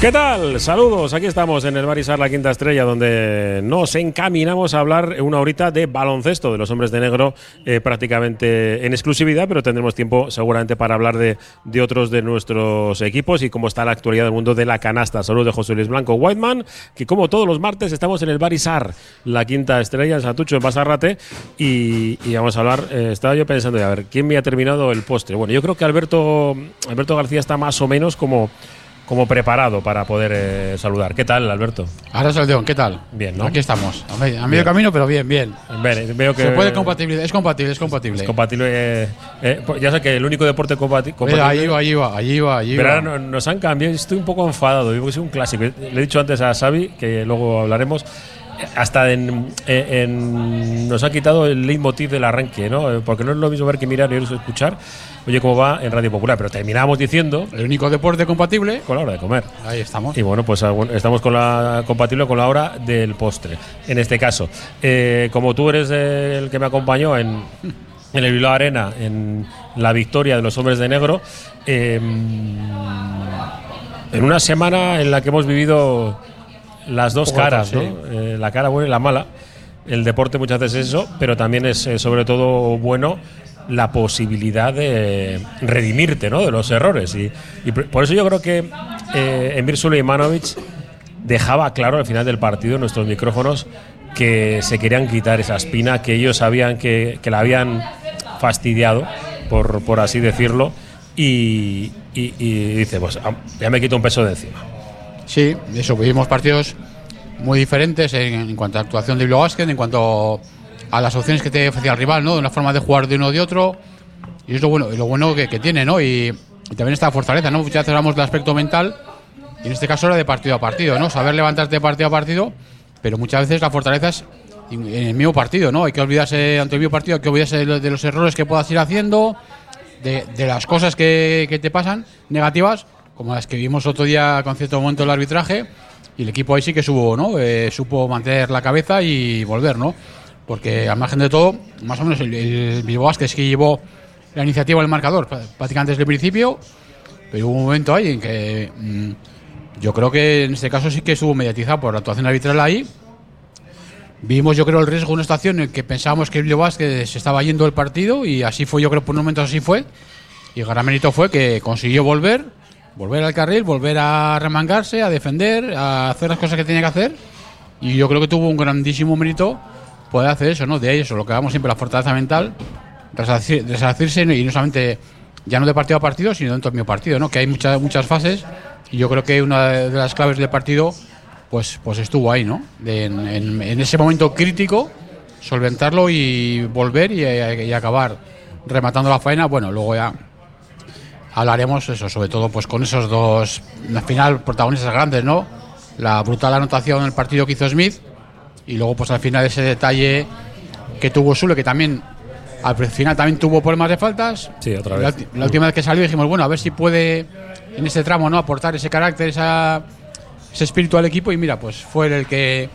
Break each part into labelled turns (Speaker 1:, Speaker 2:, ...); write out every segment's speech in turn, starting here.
Speaker 1: ¿Qué tal? Saludos, aquí estamos en el Barisar La Quinta Estrella, donde nos encaminamos a hablar una horita de baloncesto de los hombres de negro, eh, prácticamente en exclusividad, pero tendremos tiempo seguramente para hablar de, de, otros de nuestros equipos y cómo está la actualidad del mundo de la canasta. Saludos de José Luis Blanco Whiteman, que como todos los martes estamos en el Barisar La Quinta Estrella, en Satucho, en Basarrate, y, vamos a hablar, eh, estaba yo pensando, a ver, ¿quién me ha terminado el postre? Bueno, yo creo que Alberto, Alberto García está más o menos como como preparado para poder eh, saludar. ¿Qué tal, Alberto?
Speaker 2: Ahora Saldeón, ¿qué tal?
Speaker 1: Bien, ¿no?
Speaker 2: Aquí estamos, a medio, a medio camino, pero bien, bien.
Speaker 1: Bien, veo que
Speaker 2: Se puede compatibilizar, es compatible, es compatible.
Speaker 1: Es compatible. Eh, eh, pues ya sé que el único deporte compati compatible.
Speaker 2: Ahí va, allí va, allí va, allí
Speaker 1: Pero
Speaker 2: va.
Speaker 1: no- nos han cambiado. Estoy un poco enfadado. Digo que es un clásico. Le he dicho antes a Xavi, que luego hablaremos. Hasta en, en- en- nos ha quitado el leitmotiv del arranque, ¿no? Eh, Porque no es lo mismo ver que mirar y escuchar. Oye, cómo va en Radio Popular. Pero terminamos diciendo
Speaker 2: El único deporte compatible,
Speaker 1: con la hora de comer.
Speaker 2: ahí estamos.
Speaker 1: Y bueno, pues estamos con la compatible con la hora del postre. En este caso, Eh, como tú eres el que me acompañó en, en el Bilbao Arena, en la victoria de los hombres de negro, eh, en una semana en la que hemos vivido las dos caras, ¿no? Eh, la cara buena y la mala. El deporte muchas veces es eso, pero también es eh, sobre todo bueno la posibilidad de redimirte ¿no? de los errores. Y, por eso yo creo que eh, Emir Suleimanovic dejaba claro al final del partido en nuestros micrófonos que se querían quitar esa espina, que ellos sabían que, que la habían fastidiado, por, por así decirlo, y, dice, pues ya me quito un peso de encima.
Speaker 2: Sí, eso, vivimos partidos muy diferentes en, cuanto a actuación de Bilbao en cuanto a las opciones que te ofrecía el rival, ¿no? Una forma de jugar de uno o de otro. Y es lo bueno, lo bueno que, que tiene, ¿no? Y, y también está la fortaleza, ¿no? Muchas veces hablamos del aspecto mental, y en este caso era de partido a partido, ¿no? Saber levantarte partido a partido, pero muchas veces la fortaleza es en el mismo partido, ¿no? Hay que olvidarse, ante el mismo partido, hay que olvidarse de lo- de los errores que puedas ir haciendo, de, de las cosas que, que te pasan negativas, como las que vimos otro día con cierto momento el arbitraje, y el equipo ahí sí que supo, ¿no? Eh, supo mantener la cabeza y volver, ¿no? Porque al margen de todo, más o menos el, el Bilbao Basket sí que llevó la iniciativa del marcador pr- prácticamente desde el principio, pero hubo un momento ahí en que mm, yo creo que en este caso sí que estuvo mediatizado por la actuación arbitral ahí. Vimos, yo creo, el riesgo de una estación en que pensábamos que el Bilbao se estaba yendo el partido y así fue, yo creo, por un momento así fue. Y el gran mérito fue que consiguió volver, volver al carril, volver a remangarse, a defender, a hacer las cosas que tenía que hacer. Y yo creo que tuvo un grandísimo mérito poder hacer eso, ¿no? De eso, lo que hablamos siempre, la fortaleza mental, resarcir- resarcirse y no solamente, ya no de partido a partido, sino dentro del mismo partido, ¿no? Que hay muchas, muchas fases y yo creo que una de las claves del partido, pues, pues estuvo ahí, ¿no? En, ese momento crítico, solventarlo y volver y, acabar rematando la faena. Bueno, luego ya hablaremos eso, sobre todo pues con esos dos, al final, protagonistas grandes, ¿no? La brutal anotación en el partido que hizo Smith y luego pues al final ese detalle que tuvo Sule, que también al final también tuvo problemas de faltas.
Speaker 1: Sí, otra
Speaker 2: La,
Speaker 1: vez.
Speaker 2: ulti- la última vez que salió dijimos, bueno, a ver si puede en este tramo no aportar ese carácter, esa, ese espíritu al equipo y mira, pues fue el que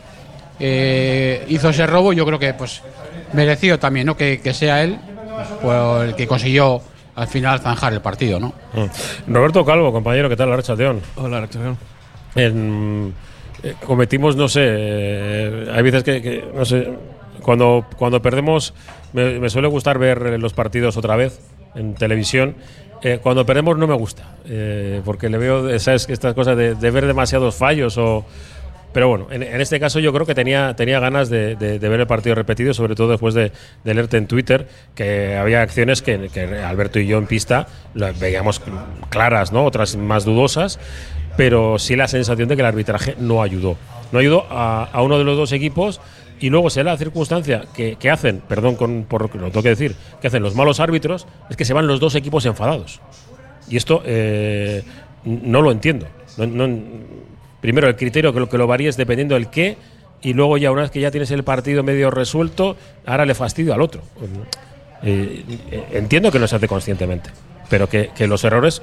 Speaker 2: eh, hizo ese robo. Yo creo que pues merecido también, ¿no? Que, que sea él pues, el que consiguió al final zanjar el partido, ¿no?
Speaker 1: Mm. Roberto Calvo, compañero, ¿qué tal, la?
Speaker 3: Hola, Rector.
Speaker 1: En- eh, cometimos, no sé, eh, hay veces que, que, no sé, cuando, cuando perdemos, me, me suele gustar ver eh, los partidos otra vez en televisión. Eh, cuando perdemos no me gusta, eh, porque le veo ¿sabes? estas cosas de, de ver demasiados fallos o... Pero bueno, en, en este caso yo creo que tenía, tenía ganas de, de- de ver el partido repetido, sobre todo después de, de leerte en Twitter que había acciones que, que Alberto y yo en pista veíamos claras, ¿no? otras más dudosas, pero sí la sensación de que el arbitraje no ayudó. No ayudó a, uno de los dos equipos y luego se la circunstancia que, que hacen, perdón con, por lo que lo tengo que decir, que hacen los malos árbitros, es que se van los dos equipos enfadados. Y esto eh, no lo entiendo. Primero, el criterio que lo, que lo varíes dependiendo del qué, y luego ya una vez que ya tienes el partido medio resuelto, ahora le fastidio al otro. Eh, eh, entiendo que no se hace conscientemente, pero que los errores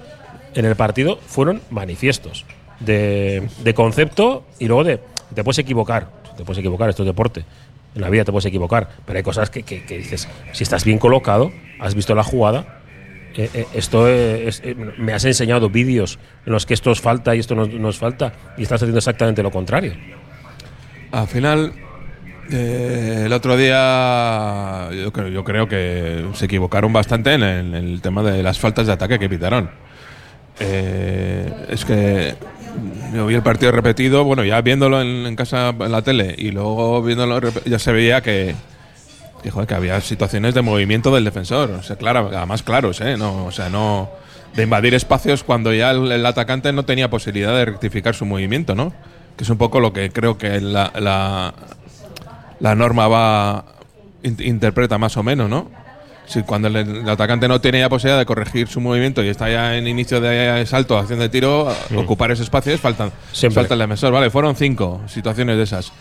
Speaker 1: en el partido fueron manifiestos de, de concepto y luego de te puedes equivocar, te puedes equivocar, esto es deporte. En la vida te puedes equivocar, pero hay cosas que, que- que dices, si estás bien colocado, has visto la jugada, eh, eh, esto es, eh, me has enseñado vídeos en los que esto os falta y esto no nos falta y estás haciendo exactamente lo contrario.
Speaker 3: Al final, eh, el otro día yo creo, yo creo que se equivocaron bastante en el, en el tema de las faltas de ataque que pitaron. Eh, es que yo vi el partido repetido, bueno, ya viéndolo en, casa en la tele y luego viéndolo ya se veía que, que, que había situaciones de movimiento del defensor, o sea, claro, además claros, ¿eh? No, o sea, no de invadir espacios cuando ya el, atacante no tenía posibilidad de rectificar su movimiento, ¿no? Que es un poco lo que creo que la, la, norma va in- interpreta más o menos, ¿no? Si cuando el, el atacante no tiene ya posibilidad de corregir su movimiento y está ya en inicio de salto, acción de tiro, ocupar ese espacio es falta, falta el defensor. Vale, fueron cinco situaciones de esas.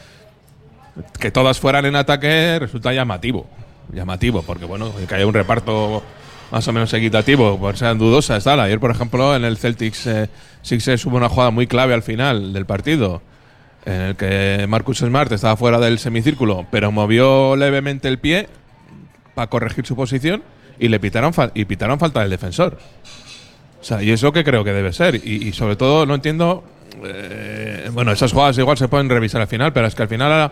Speaker 3: Que todas fueran en ataque resulta llamativo. Llamativo, porque bueno, que haya un reparto más o menos equitativo, por ser dudosa está. Ayer, por ejemplo, en el Celtics eh, Sixers hubo una jugada muy clave al final del partido, en el que Marcus Smart estaba fuera del semicírculo, pero movió levemente el pie para corregir su posición y le pitaron, y pitaron falta del defensor. O sea, y es lo que creo que debe ser. Y, y sobre todo no entiendo. eh, bueno, esas jugadas igual se pueden revisar al final, pero es que al final ahora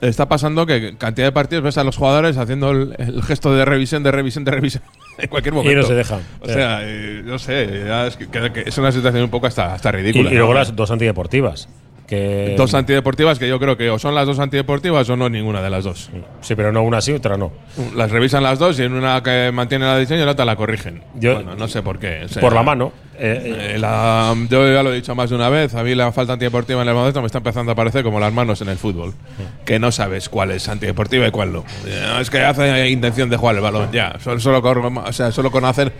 Speaker 3: está pasando que cantidad de partidos ves a los jugadores haciendo el, el gesto de revisión, de revisión, de revisión en cualquier momento.
Speaker 1: Y no se dejan.
Speaker 3: O sea, eh, no sé, es, que, que es una situación un poco hasta, hasta
Speaker 1: Y,
Speaker 3: ridícula.
Speaker 1: y luego
Speaker 3: ¿no?
Speaker 1: las dos antideportivas. Que,
Speaker 3: dos antideportivas que yo creo que o son las dos antideportivas o no ninguna de las dos.
Speaker 1: Sí, pero no una sí, otra no.
Speaker 3: Las revisan las dos y en una que mantiene la decisión y en otra la corrigen.
Speaker 1: Yo-
Speaker 3: bueno, no sé por qué. o sea,
Speaker 1: Por la mano. Eh,
Speaker 3: eh, la- yo ya lo he dicho más de una vez, a mí la falta antideportiva en el baloncesto me está empezando a parecer como las manos en el fútbol, que no sabes cuál es antideportiva y cuál no. Eh, Es que hace intención de jugar el balón, ya. Solo, solo, con, o sea, solo con hacer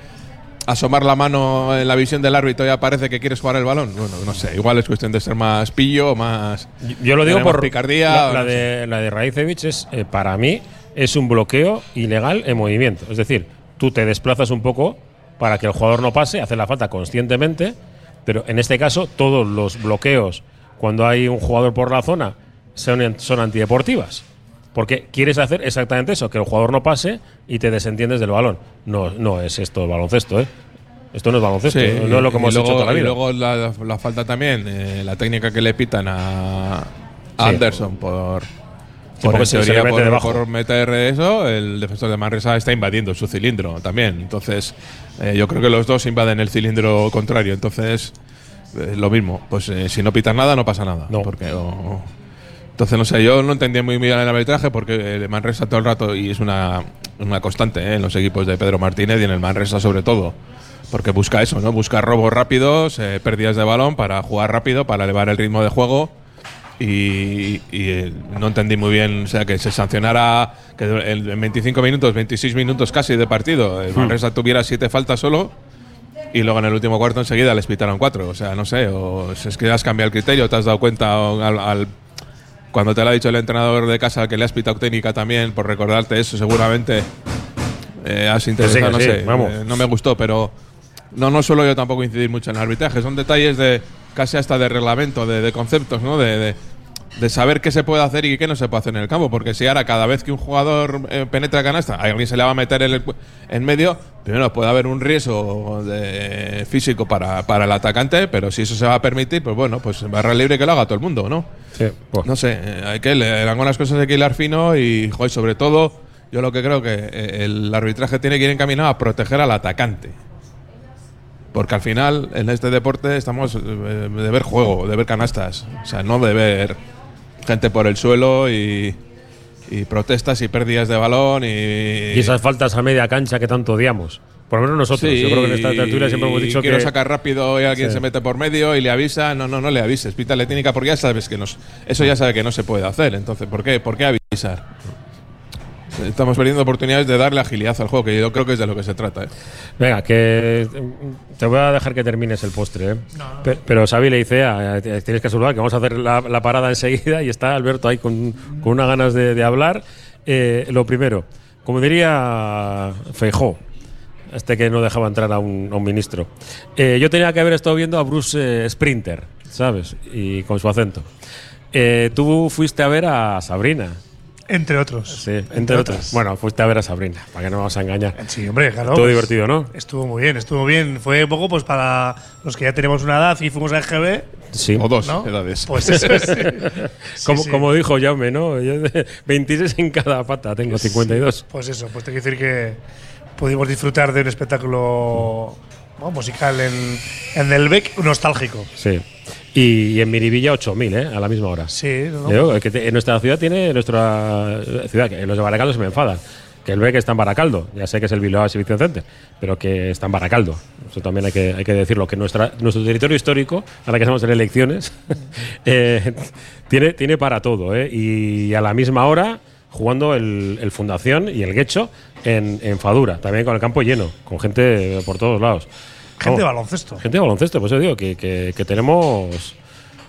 Speaker 3: asomar la mano en la visión del árbitro ya parece que quieres jugar el balón. Bueno, no sé, igual es cuestión de ser más pillo, más...
Speaker 1: Yo lo digo por
Speaker 3: picardía.
Speaker 1: La, la
Speaker 3: no sé.
Speaker 1: de, la de Raicevic es, eh, para mí, es un bloqueo ilegal en movimiento. Es decir, tú te desplazas un poco para que el jugador no pase, hace la falta conscientemente, pero en este caso todos los bloqueos cuando hay un jugador por la zona son, son antideportivas. Porque quieres hacer exactamente eso, que el jugador no pase y te desentiendes del balón. No, no es esto el baloncesto, ¿eh? Esto no es baloncesto,
Speaker 3: Sí,
Speaker 1: no es lo que
Speaker 3: y
Speaker 1: hemos
Speaker 3: luego,
Speaker 1: hecho toda la
Speaker 3: y
Speaker 1: vida.
Speaker 3: luego la, la falta también, eh, la técnica que le pitan a, a
Speaker 1: Sí.
Speaker 3: Anderson por, por, en
Speaker 1: se- se
Speaker 3: teoría,
Speaker 1: mete
Speaker 3: por-
Speaker 1: debajo.
Speaker 3: por meter eso, el defensor de Manresa está invadiendo su cilindro también. Entonces, eh, yo creo que los dos invaden el cilindro contrario. Entonces, eh, lo mismo. Pues eh, si no pitan nada, no pasa nada.
Speaker 1: No.
Speaker 3: Porque, entonces, no sé, yo no entendía muy bien el arbitraje porque el Manresa todo el rato, y es una, una constante eh, en los equipos de Pedro Martínez y en el Manresa sobre todo, porque busca eso, ¿no? Busca robos rápidos, eh, pérdidas de balón para jugar rápido, para elevar el ritmo de juego. Y, y, eh, no entendí muy bien, o sea, que se sancionara que en 25 minutos, 26 minutos casi de partido, el Manresa tuviera siete faltas solo y luego en el último cuarto enseguida les pitaron cuatro. O sea, no sé, o es que has cambiado el criterio, te has dado cuenta al, al- cuando te lo ha dicho el entrenador de casa que le has pitado técnica también, por recordarte eso, seguramente eh, has interesado, no
Speaker 1: sí,
Speaker 3: sé,
Speaker 1: vamos.
Speaker 3: eh, no me gustó, pero no, no suelo yo tampoco incidir mucho en el arbitraje, son detalles de casi hasta de reglamento, de, de conceptos, ¿no? De, de- de saber qué se puede hacer y qué no se puede hacer en el campo, porque si ahora cada vez que un jugador eh, penetra canasta, a alguien se le va a meter en, el en medio, primero puede haber un riesgo de- físico para, para el atacante, pero si eso se va a permitir, pues bueno, pues barra libre que lo haga todo el mundo, ¿no?
Speaker 1: Sí, pues.
Speaker 3: No sé, eh, hay que le- algunas cosas hay que hilar fino y, joder, sobre todo, yo lo que creo que eh, el arbitraje tiene que ir encaminado a proteger al atacante. Porque al final, en este deporte, estamos de ver juego, de ver canastas. O sea, no de ver gente por el suelo y, y protestas y pérdidas de balón y.
Speaker 1: Y esas faltas a media cancha que tanto odiamos. Por lo menos nosotros.
Speaker 3: Sí,
Speaker 1: Yo creo que en esta tertulia siempre hemos dicho
Speaker 3: quiero
Speaker 1: que.
Speaker 3: sacar rápido y alguien
Speaker 1: Sí.
Speaker 3: se mete por medio y le avisa. No, no, no le avises. Pítale técnica porque ya sabes que nos, eso ya sabe que no se puede hacer. Entonces, ¿por qué, ¿por qué avisar? Estamos perdiendo oportunidades de darle agilidad al juego, que yo creo que es de lo que se trata. ¿eh?
Speaker 1: Venga, que mm, te voy a dejar que termines el postre. ¿eh? Pe- Pero Xavi le dice, "Ah, tienes que saludar, que vamos a hacer la, la parada enseguida y está Alberto ahí con, con unas ganas de, de hablar. Eh, lo primero, como diría Feijó, este que no dejaba entrar a un, a un ministro, eh, yo tenía que haber estado viendo a Bruce eh, Sprinter, ¿sabes? Y con su acento. Eh, tú fuiste a ver a Sabrina.
Speaker 4: Entre otros.
Speaker 1: Sí, entre, otros. Bueno, fuiste a ver a Sabrina, para que no vamos a engañar.
Speaker 4: Sí, hombre, claro.
Speaker 1: Todo
Speaker 4: pues,
Speaker 1: divertido, ¿no?
Speaker 4: Estuvo muy bien, estuvo bien. Fue un poco pues para los que ya tenemos una edad y fuimos a EGB,
Speaker 1: Sí.
Speaker 3: O dos
Speaker 4: ¿no?
Speaker 3: edades.
Speaker 4: Pues eso sí. Sí,
Speaker 1: como,
Speaker 4: sí.
Speaker 1: como dijo Jaume, ¿no? Yo de 26 en cada pata, tengo 52.
Speaker 4: Pues eso, pues tengo que decir que pudimos disfrutar de un espectáculo bueno, musical en, en el Bec nostálgico.
Speaker 1: Sí. Y, en Miribilla 8000, ¿eh? A la misma hora.
Speaker 4: Sí, ¿no?
Speaker 1: Digo, que te- en nuestra ciudad tiene nuestra ciudad, que los de Baracaldo se me enfadan. Que el BEC está en Baracaldo, ya sé que es el Bilbao Exhibition Center, pero que está en Baracaldo. Eso también hay que, hay que decirlo, que nuestra, nuestro territorio histórico, ahora que estamos en elecciones, eh, tiene, tiene para todo. ¿eh? Y a la misma hora jugando el, el Fundación y el Guecho en, en Fadura, también con el campo lleno, con gente por todos lados.
Speaker 4: Gente de baloncesto.
Speaker 1: Gente de baloncesto, pues yo digo que, que- que tenemos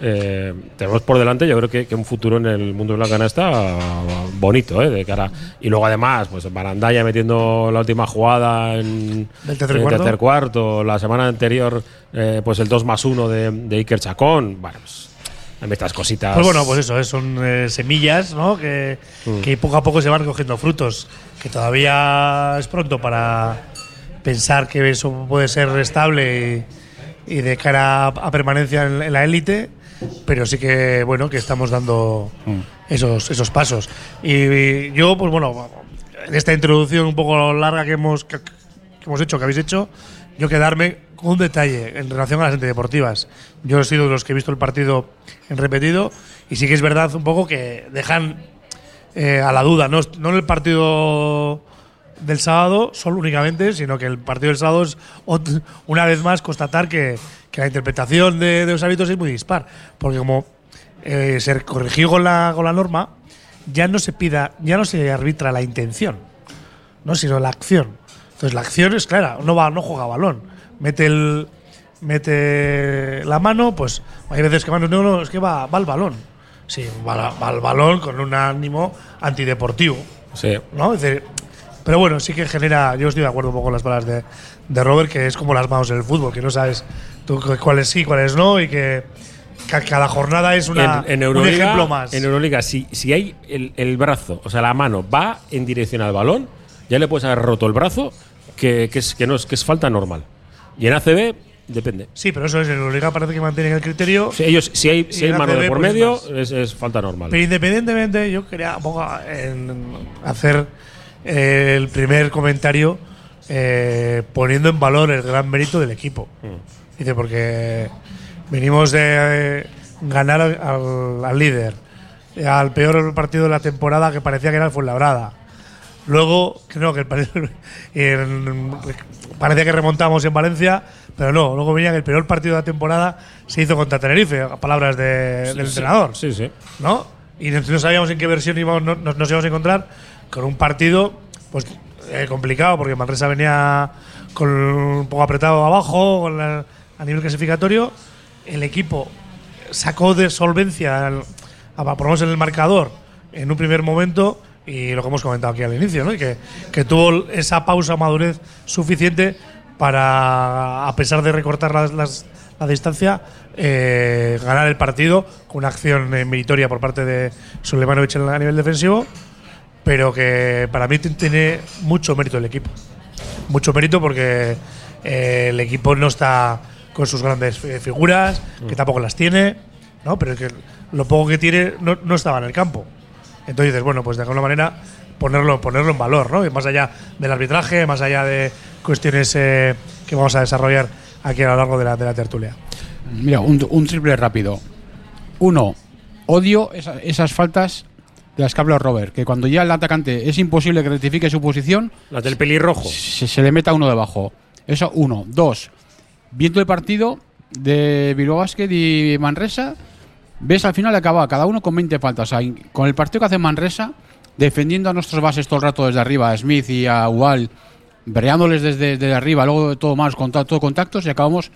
Speaker 1: eh, tenemos por delante, yo creo que, que un futuro en el mundo de la canasta bonito, ¿eh? De cara. Y luego además, pues Barandaya metiendo la última jugada en
Speaker 4: Del tercer
Speaker 1: en el tercer cuarto, la semana anterior, eh, pues el 2 más 1 de, de Iker Chacón. Bueno, pues estas cositas.
Speaker 4: Pues bueno, pues eso, eh, son eh, semillas ¿no? que,
Speaker 1: Mm.
Speaker 4: que poco a poco se van cogiendo frutos. Que todavía es pronto para pensar que eso puede ser estable y, y de cara a, a permanencia en, en la élite, pero sí que bueno que estamos dando esos, esos pasos. Y, y yo, pues bueno, en esta introducción un poco larga que hemos, que, que hemos hecho, que habéis hecho, yo quedarme con un detalle en relación a las antideportivas. Yo he sido de los que he visto el partido en repetido y sí que es verdad un poco que dejan eh, a la duda, no, no en el partido del sábado solo únicamente, sino que el partido del sábado es una vez más constatar que, que la interpretación de, de los hábitos es muy dispar, porque como eh, se corrigió con la, con la norma, ya no se pida, ya no se arbitra la intención, no, sino la acción. Entonces la acción es clara, no va, no juega balón, mete el mete la mano, pues hay veces que va, no, no, es que va, va al balón. Sí, va al balón con un ánimo antideportivo.
Speaker 1: Sí.
Speaker 4: ¿no? Es decir, pero bueno, sí que genera, yo estoy de acuerdo un poco con las palabras de, de Robert, que es como las manos en el fútbol, que no sabes tú cu- cuáles sí, cuáles no, y que ca- cada jornada es una,
Speaker 1: en, en
Speaker 4: un
Speaker 1: Euroliga,
Speaker 4: ejemplo más.
Speaker 1: En Euroliga, si, si hay el, el brazo, o sea, la mano va en dirección al balón, ya le puedes haber roto el brazo, que, que es, que, no es, que es falta normal. Y en ACB, depende.
Speaker 4: sí, pero eso es, en Euroliga parece que mantienen el criterio.
Speaker 1: Si, ellos, si hay, si hay mano de por
Speaker 4: pues,
Speaker 1: medio, es, es falta normal.
Speaker 4: Pero independientemente, yo quería en hacer eh, el primer comentario eh, poniendo en valor el gran mérito del equipo. Dice, porque venimos de eh, ganar al, al- líder, al peor partido de la temporada que parecía que era el Fuenlabrada. Luego, creo que el en- parecía que remontamos en Valencia, pero no. Luego venía que el peor partido de la temporada se hizo contra Tenerife, a palabras de- del entrenador.
Speaker 1: Sí, sí.
Speaker 4: ¿no? Y no sabíamos en qué versión íbamos, no- nos, nos íbamos a encontrar con un partido pues eh, complicado, porque Manresa venía con un poco apretado abajo con la- a nivel clasificatorio. El equipo sacó de solvencia, al- a, por en el marcador, en un primer momento, y lo que hemos comentado aquí al inicio, ¿no? Que, que tuvo esa pausa, madurez suficiente para, a pesar de recortar las, las- la distancia, eh, ganar el partido con una acción meritoria por parte de Sulemanovic a nivel defensivo, pero que para mí tiene mucho mérito el equipo. Mucho mérito porque eh, el equipo no está con sus grandes figuras, que tampoco las tiene, ¿no? pero que lo poco que tiene no, no estaba en el campo. Entonces dices, bueno, pues de alguna manera ponerlo, ponerlo en valor, ¿no? Y más allá del arbitraje, más allá de cuestiones eh, que vamos a desarrollar aquí a lo largo de la, de la tertulia.
Speaker 2: Mira, un, un triple rápido. Uno, odio esa- esas faltas de las que habla Robert, que cuando ya el atacante es imposible que rectifique su posición,
Speaker 1: Las del pelirrojo.
Speaker 2: se, se le meta uno debajo. Eso, uno. Dos, viendo el partido de Bilbao Basket y Manresa, ves al final acaba cada uno con 20 faltas. O sea, in- con el partido que hace Manresa, defendiendo a nuestros bases todo el rato desde arriba, a Smith y a Wall, breándoles desde, desde arriba, luego de todo más, contacto, todo contactos, y acabamos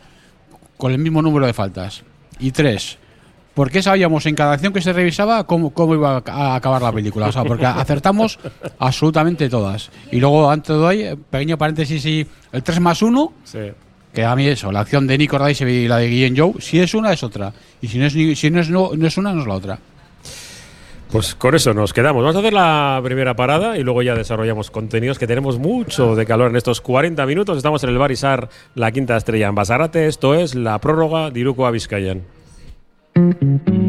Speaker 2: con el mismo número de faltas. Y tres, ¿por qué sabíamos en cada acción que se revisaba cómo, cómo iba a acabar la película? O sea, porque acertamos absolutamente todas. Y luego, antes de hoy, pequeño paréntesis, y el 3 más 1,
Speaker 1: Sí.
Speaker 2: que a mí eso, la acción de Nico Rice y la de Guillén Joe, si es una es otra. Y si no es, si no es, no, no es una, no es la otra.
Speaker 1: Pues con eso nos quedamos. Vamos a hacer la primera parada y luego ya desarrollamos contenidos que tenemos mucho de calor en estos 40 minutos. Estamos en el Barisar, la quinta estrella en Basarate. Esto es la prórroga de Iruko a Vizcayan. Mm-hmm.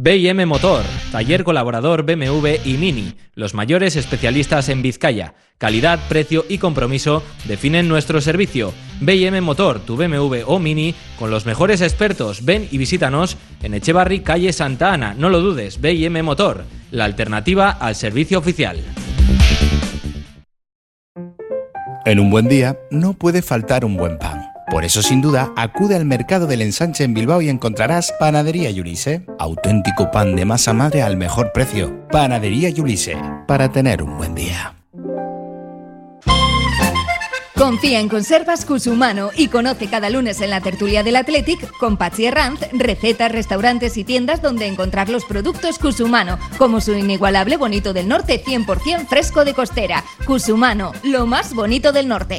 Speaker 5: BM Motor, taller colaborador BMW y Mini, los mayores especialistas en Vizcaya. Calidad, precio y compromiso definen nuestro servicio. BM Motor, tu BMW o Mini, con los mejores expertos. Ven y visítanos en Echevarri, calle Santa Ana. No lo dudes, BM Motor, la alternativa al servicio oficial.
Speaker 6: En un buen día no puede faltar un buen pan. Por eso, sin duda, acude al mercado del ensanche en Bilbao y encontrarás Panadería Yulise. Auténtico pan de masa madre al mejor precio. Panadería Yulise. Para tener un buen día.
Speaker 7: Confía en Conservas Cusumano y conoce cada lunes en la tertulia del Athletic con Patsy Herranz recetas, restaurantes y tiendas donde encontrar los productos Cusumano, como su inigualable bonito del norte 100% fresco de costera. Cusumano, lo más bonito del norte.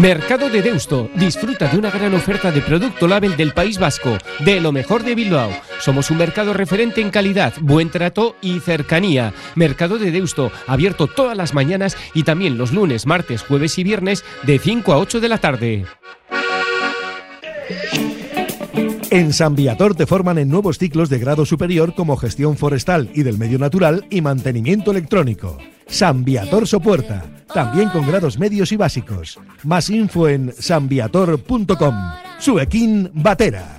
Speaker 8: Mercado de Deusto. Disfruta de una gran oferta de producto label del País Vasco, de lo mejor de Bilbao. Somos un mercado referente en calidad, buen trato y cercanía. Mercado de Deusto, abierto todas las mañanas y también los lunes, martes, jueves y viernes de 5 a 8 de la tarde.
Speaker 9: En San Viator te forman en nuevos ciclos de grado superior como gestión forestal y del medio natural y mantenimiento electrónico. San Viator Sopuerta, también con grados medios y básicos. Más info en sanviator.com. Suequín Batera.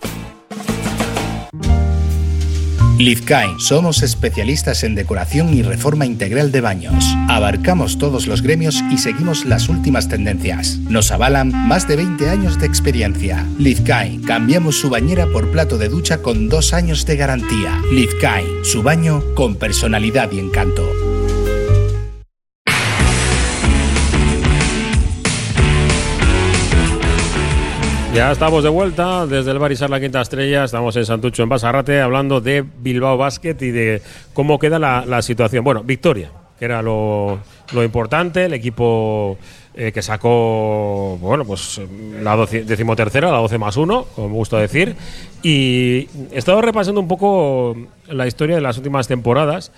Speaker 6: Lizkain. Somos especialistas en decoración y reforma integral de baños. Abarcamos todos los gremios y seguimos las últimas tendencias. Nos avalan más de 20 años de experiencia. Lizkain. Cambiamos su bañera por plato de ducha con dos años de garantía. Lizkain. Su baño con personalidad y encanto.
Speaker 1: Ya estamos de vuelta desde el Barisar La Quinta Estrella. Estamos en Santucho, en Basarrate, hablando de Bilbao Basket y de cómo queda la, situación. Bueno, victoria, que era lo, importante. El equipo eh, que sacó, bueno, pues la decimotercera, la 12 más 1, como me gusta decir. Y he estado repasando un poco la historia de las últimas temporadas.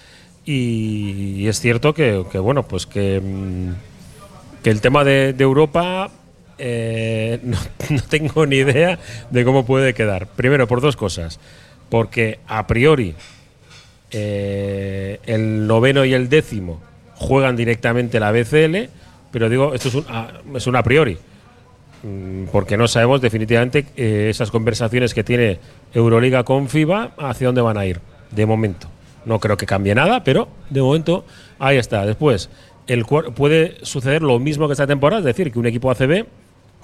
Speaker 1: Y, es cierto que, bueno, pues que. mm, el tema de Europa eh, no, tengo ni idea de cómo puede quedar. Primero, por dos cosas. Porque a priori eh, el noveno y el décimo juegan directamente la BCL, pero digo, esto es un, a, es un a priori. Mm, Porque no sabemos definitivamente eh, esas conversaciones que tiene Euroliga con FIBA hacia dónde van a ir, de momento. No creo que cambie nada, pero de momento ahí está. Después, el, puede suceder lo mismo que esta temporada, es decir, que un equipo ACB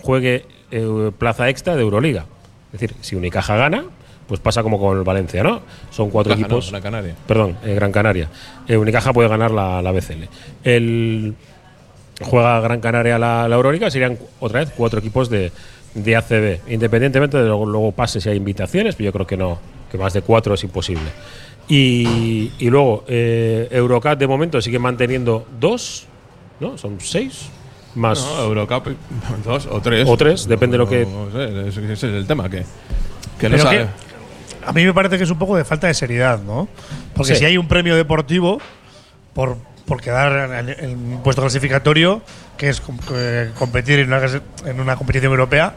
Speaker 1: juegue eh, plaza extra de Euroliga. Es decir, si Unicaja gana, pues pasa como con el Valencia, ¿no? Son cuatro
Speaker 3: no,
Speaker 1: equipos.
Speaker 3: Gran Canaria.
Speaker 1: Perdón, eh, Gran Canaria. Eh, Unicaja puede ganar la, la BCL. El, juega Gran Canaria la, la Euroliga, serían otra vez cuatro equipos de, de ACB. Independientemente de luego, luego pase si hay invitaciones, pero yo creo que no, que más de cuatro es imposible. Y, y luego, eh, Eurocat de momento sigue manteniendo dos, ¿no? Son seis. Más.
Speaker 3: No, Eurocup, dos o tres.
Speaker 1: O tres, depende de lo que-
Speaker 3: No sé, ese ese es el tema, que, que no sabe.
Speaker 4: que a mí me parece que es un poco de falta de seriedad, ¿no? Porque
Speaker 1: Sí.
Speaker 4: si hay un premio deportivo por, por quedar en, en un puesto clasificatorio, que es com- eh, competir en una, en una competición europea,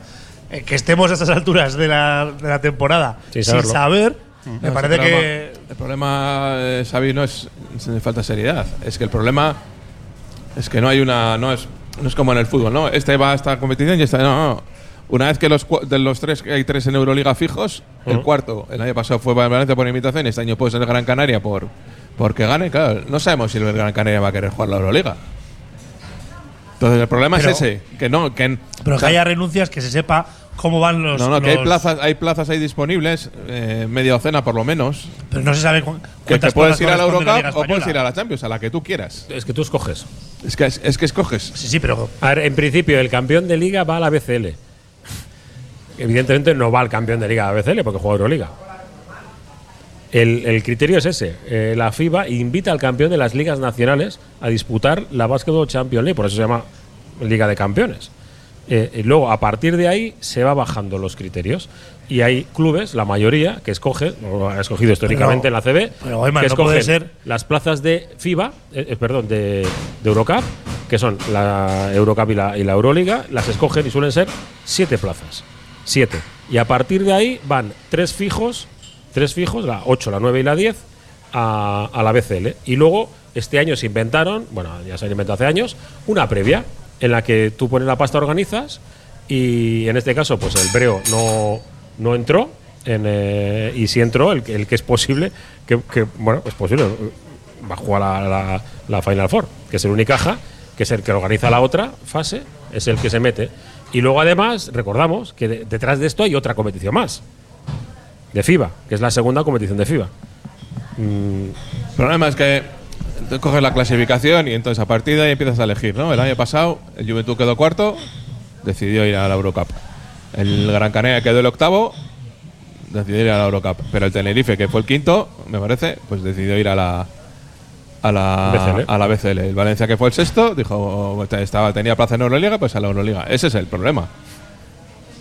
Speaker 4: eh, que estemos a estas alturas de la, de la temporada
Speaker 1: Sin
Speaker 4: saber, me
Speaker 3: No,
Speaker 4: parece que,
Speaker 3: El problema, eh, Xavi, no es, es falta de seriedad. Es que el problema es que no hay una. No es, no es como en el fútbol, ¿no? Este va a esta competición y este no. no. Una vez que los, cua- de los tres hay tres en Euroliga fijos, el cuarto, el año pasado fue Valencia por invitación, este año puede ser el Gran Canaria por porque gane. Claro, no sabemos si el Gran Canaria va a querer jugar la Euroliga. Entonces el problema
Speaker 4: Pero-
Speaker 3: es ese, que no, que,
Speaker 4: Pero que haya renuncias, que se sepa cómo van los.
Speaker 3: no, no, que hay plazas, hay plazas ahí disponibles, eh, media docena por lo menos,
Speaker 4: Pero no se sabe cu-
Speaker 3: que te puedes ir a la Eurocup o puedes ir a la Champions, a la que tú quieras.
Speaker 1: Es que tú escoges.
Speaker 3: Es que, es, es que escoges.
Speaker 4: Sí, sí, pero.
Speaker 1: A ver, en principio, el campeón de liga va a la BCL. Evidentemente no va al campeón de liga a la BCL porque juega Euroliga. El, el criterio es ese. Eh, la FIBA invita al campeón de las ligas nacionales a disputar la Basketball Champions League, por eso se llama Liga de Campeones. Eh, y luego, a partir de ahí, se va bajando los criterios. Y hay clubes, la mayoría, que escogen, o ha escogido históricamente en la CB,
Speaker 4: pero,
Speaker 1: que
Speaker 4: no puede
Speaker 1: escogen
Speaker 4: ser-
Speaker 1: las plazas de FIBA, eh, eh, perdón, de, de Eurocup, que son la Eurocup y la, y la Euroliga, las escogen y suelen ser siete plazas. Siete. Y a partir de ahí van tres fijos, tres fijos, la 8, la 9 y la 10, a, a la BCL. Y luego, este año se inventaron, bueno, ya se han inventado hace años, una previa en la que tú pones la pasta, organizas, y en este caso, pues el Breo no, no entró, en, eh, y si entró, el, el que es posible, que, bueno, es posible, va a jugar la, la- Final Four, que es el Unicaja, que es el que organiza la otra fase, es el que se mete. Y luego además, recordamos que de- detrás de esto hay otra competición más, de FIBA, que es la segunda competición de FIBA. Mm,
Speaker 3: El problema es que tú coges la clasificación y entonces a partir de ahí empiezas a elegir, ¿no? El año pasado el Juventud quedó cuarto, decidió ir a la Eurocup. El Gran Canaria quedó el octavo, decidió ir a la Eurocup. Pero el Tenerife, que fue el quinto, me parece, pues decidió ir a la a la
Speaker 1: BCL.
Speaker 3: a la BCL. El Valencia, que fue el sexto, dijo estaba tenía plaza en Euroliga, pues a la Euroliga. Ese es el problema.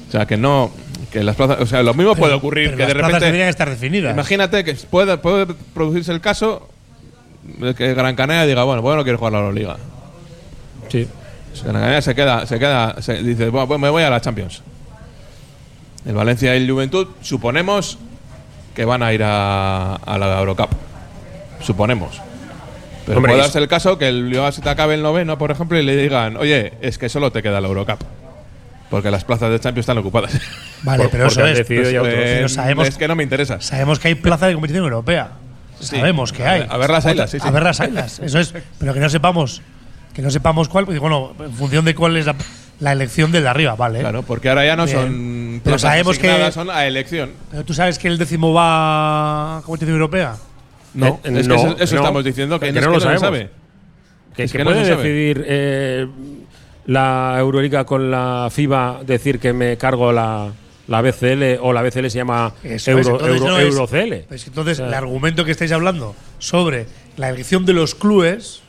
Speaker 3: O sea, que no que las plazas, o sea, lo mismo puede ocurrir
Speaker 4: pero
Speaker 3: que de
Speaker 4: las plazas
Speaker 3: repente
Speaker 4: deberían estar definidas.
Speaker 3: Imagínate que puede, puede producirse el caso que Gran Canaria diga, bueno, pues no quiero jugar a la Euroliga.
Speaker 1: sí.
Speaker 3: Gran Canaria se queda, se queda, se dice, bueno, pues me voy a la Champions. El Valencia y el Juventud, suponemos que van a ir a, a la Eurocup. Suponemos. Pero
Speaker 1: Hombre,
Speaker 3: puede darse el caso que el Lyon se te acabe el noveno, por ejemplo, y le digan, oye, es que solo te queda la Eurocup. Porque las plazas de Champions están ocupadas.
Speaker 4: Vale,
Speaker 1: Por-
Speaker 4: pero eso es.
Speaker 3: Pues, eh,
Speaker 4: sabemos-
Speaker 3: es que no me interesa.
Speaker 4: Sabemos que hay plaza de competición europea. Sabemos que hay.
Speaker 3: A ver las islas, sí, sí.
Speaker 4: A ver las islas. Eso es. Pero que no sepamos. Que no sepamos cuál. Pues, bueno, en función de cuál es la, la elección del de arriba, ¿vale?
Speaker 3: Claro, porque ahora ya no
Speaker 4: Bien.
Speaker 3: son
Speaker 4: Pero sabemos que-
Speaker 3: son a elección.
Speaker 4: Pero tú sabes que el décimo va a competición europea.
Speaker 3: No,
Speaker 1: Eh,
Speaker 3: es
Speaker 1: no,
Speaker 3: que eso, eso
Speaker 1: no,
Speaker 3: estamos diciendo que,
Speaker 1: que
Speaker 3: no,
Speaker 1: no
Speaker 3: es
Speaker 1: lo
Speaker 3: que
Speaker 1: sabemos.
Speaker 3: sabe.
Speaker 1: Que,
Speaker 3: Es
Speaker 1: que
Speaker 3: que no
Speaker 1: puede decidir eh, la Euroliga con la FIBA decir que me cargo la, la BCL o la BCL se llama
Speaker 4: Eso
Speaker 1: Euro,
Speaker 4: es, entonces
Speaker 1: Euro,
Speaker 4: no es-
Speaker 1: EuroCL.
Speaker 4: Pues entonces, el argumento que estáis hablando sobre la elección de los clubes,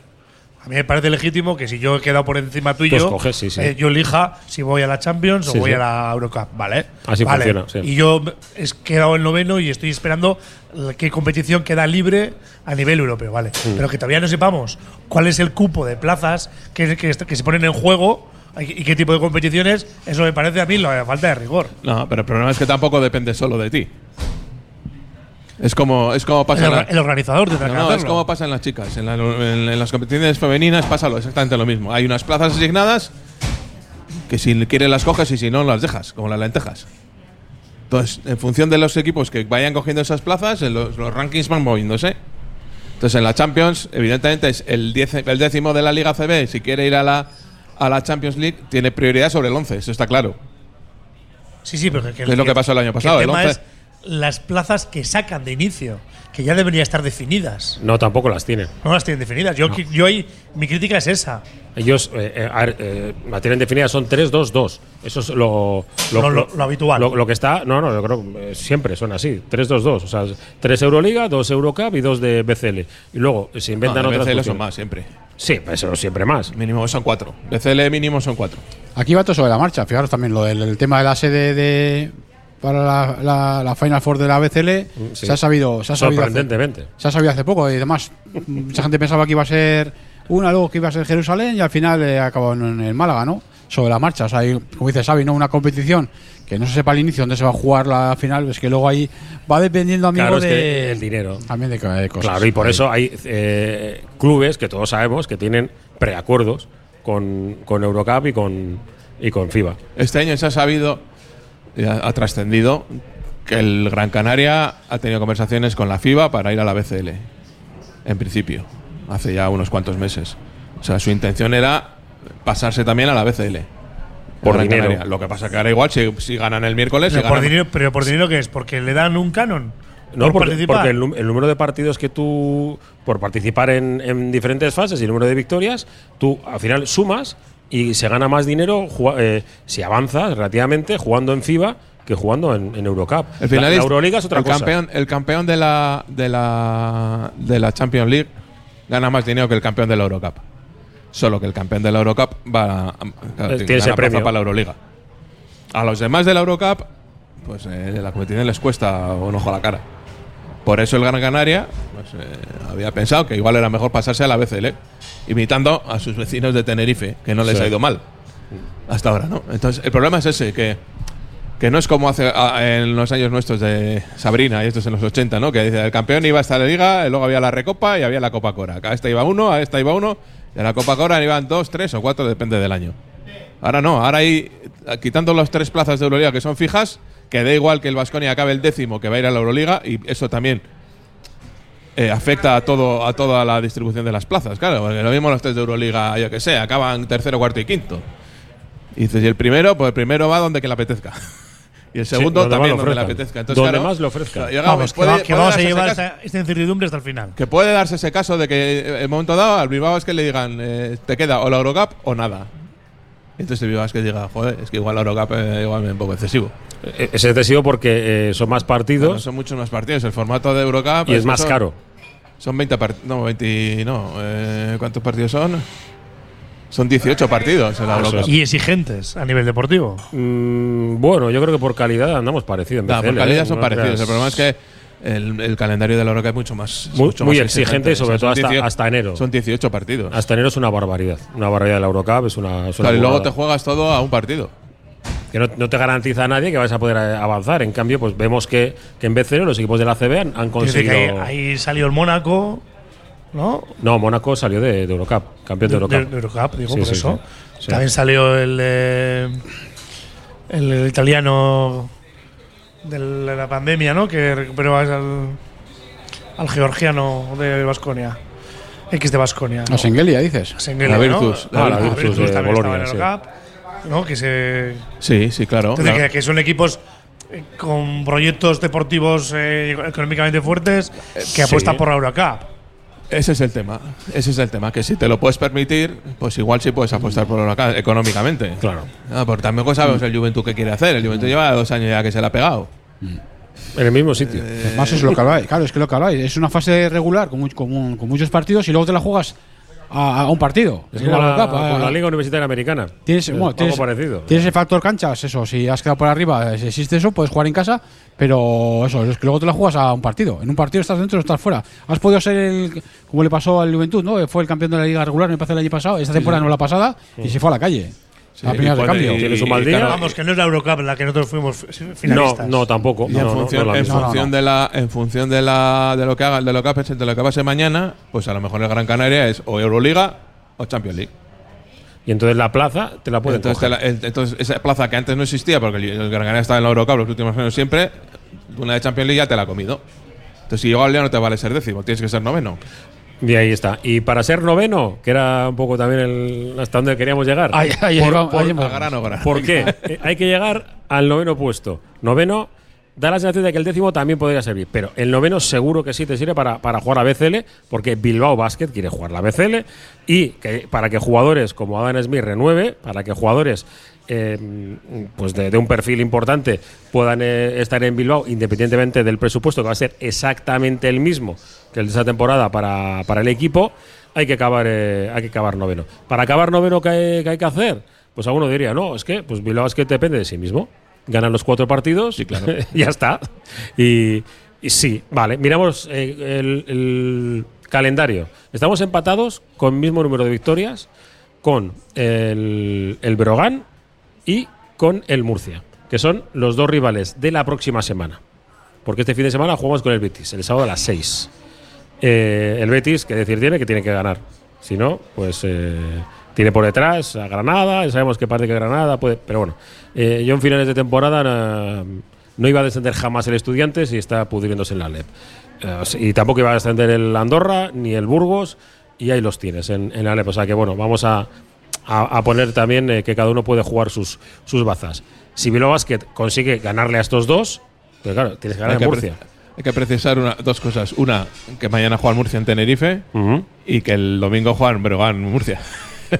Speaker 4: a mí me parece legítimo que si yo he quedado por encima tuyo,
Speaker 1: sí, sí.
Speaker 4: eh, yo elija si voy a la Champions o voy a la Eurocup, ¿vale?
Speaker 1: Así
Speaker 4: Vale.
Speaker 1: funciona.
Speaker 4: Y yo he quedado en noveno y estoy esperando qué competición queda libre a nivel europeo, ¿vale?
Speaker 1: Mm.
Speaker 4: Pero que todavía no sepamos cuál es el cupo de plazas que, que, que se ponen en juego y qué tipo de competiciones, eso me parece a mí la falta de rigor.
Speaker 3: No, pero el problema es que tampoco depende solo de ti. Es como, es como pasa
Speaker 4: El,
Speaker 3: la-
Speaker 4: el organizador tendrá
Speaker 3: No,
Speaker 4: que
Speaker 3: es como pasa en las chicas. En, la- en- en las competiciones femeninas pasa lo, exactamente lo mismo. Hay unas plazas asignadas que si quieres las coges y si no las dejas, como las lentejas. Entonces, en función de los equipos que vayan cogiendo esas plazas, los, los rankings van moviéndose. Entonces, en la Champions, evidentemente, es el, diez- el décimo de la Liga CB. Si quiere ir a la, a la Champions League, tiene prioridad sobre el 11, eso está claro.
Speaker 4: Sí, sí, pero que,
Speaker 3: Que es lo que pasó el año pasado, el
Speaker 4: El tema
Speaker 3: 11.
Speaker 4: es las plazas que sacan de inicio, que ya deberían estar definidas.
Speaker 1: No, tampoco las tienen.
Speaker 4: No las tienen definidas. Yo, yo ahí, mi crítica es esa.
Speaker 1: Ellos eh, eh, a ver, eh, la tienen definida, son 3-2-2. Eso es lo,
Speaker 4: No, lo- lo habitual.
Speaker 1: Lo, lo que está, no, no, yo creo que eh, siempre son así: 3-2-2. O sea, 3 Euroliga, 2 Eurocup y 2 de BCL. Y luego se inventan
Speaker 3: No, de
Speaker 1: otras.
Speaker 3: BCL son más siempre.
Speaker 1: Sí, pues eso siempre más.
Speaker 3: Mínimo son cuatro. BCL mínimo son cuatro.
Speaker 2: Aquí va todo sobre la marcha. Fijaros también lo del el tema de la sede de para la, la- la Final Four de la BCL.
Speaker 1: sí.
Speaker 2: Se ha sabido, se ha sabido hace,
Speaker 1: Sorprendentemente.
Speaker 2: se ha sabido hace poco y además mucha gente pensaba que iba a ser una, luego que iba a ser Jerusalén y al final eh, acabó en, en el Málaga, ¿no? Sobre la marcha. O sea, hay, como dice Xavi, ¿no? Una competición que no se sepa al inicio dónde se va a jugar la final, es que luego ahí va dependiendo amigo
Speaker 1: Claro, es
Speaker 2: de
Speaker 1: que el dinero.
Speaker 2: también de, de cosas.
Speaker 1: Claro, y por eso hay eh, clubes que todos sabemos que tienen preacuerdos con, con Eurocup y con, y con FIBA.
Speaker 3: Este año se ha sabido, y ha, ha trascendido, que el Gran Canaria ha tenido conversaciones con la FIBA para ir a la BCL. En principio, hace ya unos cuantos meses. O sea, su intención era pasarse también a la BCL.
Speaker 1: Por
Speaker 3: Gran
Speaker 1: dinero.
Speaker 3: Canaria. Lo que pasa que ahora igual, si, si ganan el miércoles, si
Speaker 4: Pero por,
Speaker 3: ganan-
Speaker 4: dinero, pero por dinero, ¿qué es? ¿Porque le dan un canon?
Speaker 1: No,
Speaker 4: por
Speaker 1: porque, porque el, número de partidos que tú, por participar en, en diferentes fases y el número de victorias, tú al final sumas y se gana más dinero eh, si avanzas relativamente jugando en FIBA que jugando en, en Eurocup.
Speaker 3: El
Speaker 1: La- la, Euroliga es otra
Speaker 3: el
Speaker 1: cosa.
Speaker 3: Campeón, el campeón de la, de, la, de la Champions League gana más dinero que el campeón de la Eurocup. Solo que el campeón de la Eurocup va a, claro,
Speaker 1: Eh, tiene ese premio.
Speaker 3: para la Euroliga. A los demás de la Eurocup, pues eh, la competición les cuesta un ojo a la cara. Por eso el Gran Canaria pues, eh, había pensado que igual era mejor pasarse a la BCL, imitando a sus vecinos de Tenerife, que no les
Speaker 1: Sí.
Speaker 3: ha ido mal. Hasta ahora, ¿no? Entonces, el problema es ese, que que no es como hace a- en los años nuestros de Sabrina y estos en los 80, ¿no? Que dice, el campeón iba hasta la liga, y luego había la recopa y había la Copa Cora. A esta iba uno, a esta iba uno, a la Copa Cora iban dos, tres o cuatro, depende del año. Ahora no, ahora hay, quitando las tres plazas de Euroliga que son fijas, que da igual que el Vasconia acabe el décimo que va a ir a la Euroliga, y eso también eh, afecta a todo a toda la distribución de las plazas, claro, porque lo mismo los tres de Euroliga, yo que sé, acaban tercero, cuarto y quinto. Y dices, y el primero, pues el primero va donde que le apetezca. Y el segundo
Speaker 1: donde más
Speaker 3: también
Speaker 1: lo
Speaker 3: donde le apetezca. Entonces,
Speaker 1: Donde
Speaker 3: claro,
Speaker 1: más lo ofrezcan.
Speaker 3: llega-
Speaker 4: Vamos, que, va- vamos a llevar esta, esta incertidumbre hasta el final.
Speaker 3: que puede darse ese caso de que en el momento dado al Bilbao es que le digan eh, te queda o la Eurocup o nada. Y entonces el Bilbao es que diga, joder, es que igual la Eurocup eh, igual es un poco excesivo.
Speaker 1: Eh, Es excesivo porque eh, son más partidos
Speaker 3: son muchos más partidos. El formato de Eurocup
Speaker 1: y es más
Speaker 3: son-
Speaker 1: caro.
Speaker 3: Son 20 partidos. No, 20. No. eh, ¿Cuántos partidos son? Son 18 partidos en la.
Speaker 4: Y exigentes a nivel deportivo.
Speaker 1: Mm, bueno, yo creo que por calidad andamos parecidos. en
Speaker 3: por calidad
Speaker 1: ¿eh?
Speaker 3: son parecidos. El problema es que el, el calendario de la Eurocup es mucho más.
Speaker 1: Muy-
Speaker 3: mucho
Speaker 1: muy
Speaker 3: más
Speaker 1: exigente y sobre
Speaker 3: O sea,
Speaker 1: todo hasta-
Speaker 3: 18
Speaker 1: hasta enero.
Speaker 3: Son 18 partidos.
Speaker 1: Hasta enero es una barbaridad. Una barbaridad de la Eurocup es una. es una
Speaker 3: Claro, y luego te juegas todo a un partido.
Speaker 1: que no, no te garantiza a nadie que vais a poder eh, avanzar. En cambio, pues vemos que, que en BCL los equipos de la CB han, han
Speaker 4: Dice que
Speaker 1: conseguido.
Speaker 4: ahí, ahí salió el Mónaco, ¿no?
Speaker 1: No, Mónaco salió de, de Eurocup, campeón de, Eurocup.
Speaker 4: de Eurocup, digo,
Speaker 1: Sí,
Speaker 4: por
Speaker 1: sí,
Speaker 4: eso.
Speaker 1: sí. Sí.
Speaker 4: También salió el, eh, el, el italiano de la pandemia, ¿no? Que recuperó al, al georgiano de Basconia. X de Basconia.
Speaker 2: A Sengelia, dices.
Speaker 3: La Virtus.
Speaker 1: Ah, la Virtus de
Speaker 4: también
Speaker 1: Bolonia,
Speaker 4: estaba en Eurocup, ¿no? Que se
Speaker 3: Sí, sí, claro.
Speaker 4: Entonces,
Speaker 3: claro.
Speaker 4: que, que son equipos eh, con proyectos deportivos eh, económicamente fuertes que apuestan
Speaker 1: sí.
Speaker 4: por la Eurocup.
Speaker 3: Ese es el tema. Ese es el tema. Que si te lo puedes permitir, pues igual sí puedes apostar por Huracán económicamente.
Speaker 1: Claro.
Speaker 3: Ah, porque tampoco sabemos el Juventud qué quiere hacer. El Juventud lleva dos años ya que se le ha pegado.
Speaker 1: En el mismo sitio.
Speaker 2: Más es lo que habláis. Claro, es que lo que habláis. Es una fase regular con, con muchos partidos y luego te la juegas a, a un partido.
Speaker 1: es como la, Liga Universitaria Americana.
Speaker 2: Tienes,
Speaker 1: Es
Speaker 2: bueno,
Speaker 1: algo
Speaker 2: tienes,
Speaker 1: parecido.
Speaker 2: tienes el factor canchas, eso, si has quedado por arriba, si existe eso, puedes jugar en casa, pero eso, es que luego te la juegas a un partido. En un partido estás dentro o estás fuera. Has podido ser el, como le pasó al Juventud, ¿no? Fue el campeón de la Liga Regular, me parece el año pasado, esta temporada no la pasada, y se fue a la calle. A primeras de
Speaker 3: cuando-
Speaker 2: cambio.
Speaker 3: y-
Speaker 1: Tienes un
Speaker 3: y
Speaker 1: mal día.
Speaker 3: claro,
Speaker 4: Vamos, que no es la Eurocup la que nosotros fuimos
Speaker 1: No,
Speaker 4: finalistas.
Speaker 1: no, tampoco.
Speaker 3: Y
Speaker 1: No,
Speaker 3: en
Speaker 1: no,
Speaker 3: función,
Speaker 1: no
Speaker 3: en función de la en función de la de lo que haga de lo que pase de lo que pase mañana pues a lo mejor el Gran Canaria es o Euroliga o Champions League
Speaker 1: Y entonces la plaza te la pueden
Speaker 3: entonces, te la- el- entonces esa plaza que antes no existía porque el, Gran Canaria estaba en la Eurocup los últimos años siempre una de Champions League ya te la ha comido entonces si igual ya no te vale ser décimo tienes que ser noveno
Speaker 1: Y ahí está. Y para ser noveno, que era un poco también el, hasta donde queríamos llegar.
Speaker 2: Ahí- ahí
Speaker 1: por,
Speaker 2: vamos,
Speaker 1: por-
Speaker 2: ahí vamos.
Speaker 3: al grano grano.
Speaker 1: ¿Por qué? Eh, Hay que llegar al noveno puesto. Noveno da la sensación de que el décimo también podría servir, pero el noveno seguro que sí te sirve para, para jugar a BCL, porque Bilbao Basket quiere jugar la BCL y que, para que jugadores como Adam Smith renueve, para que jugadores eh, pues de, de un perfil importante puedan eh, estar en Bilbao independientemente del presupuesto que va a ser exactamente el mismo que el de esa temporada para, para el equipo, hay que acabar eh, hay que acabar noveno. Para acabar noveno, ¿qué hay, qué hay que hacer? Pues alguno diría, no, es que pues Bilbao Basket depende de sí mismo. Ganan los cuatro partidos
Speaker 3: Sí, claro.
Speaker 1: ya está. Y, y sí, vale, miramos eh, el, el calendario. Estamos empatados con mismo número de victorias con el, el Brogan y con el Murcia. que son los dos rivales de la próxima semana. Porque este fin de semana jugamos con el Betis, el sábado a las 6. Eh, el Betis, que decir tiene, que tiene que ganar. Si no, pues eh, tiene por detrás a Granada, y sabemos que parte que Granada puede. Pero bueno, eh, yo en finales de temporada no iba a descender jamás el Estudiantes y está pudriéndose en la LEP. Y tampoco iba a descender el Andorra ni el Burgos, y ahí los tienes en, en la LEP. O sea que bueno, vamos a, a, a poner también eh, que cada uno puede jugar sus, sus bazas. Si Bilbao Basket consigue ganarle a estos dos, pues claro, tienes que ganar
Speaker 3: Hay
Speaker 1: en
Speaker 3: que,
Speaker 1: Murcia.
Speaker 3: hay que precisar una- dos cosas. Una, que mañana juega el Murcia en Tenerife y que el domingo juega en Breogán, Murcia.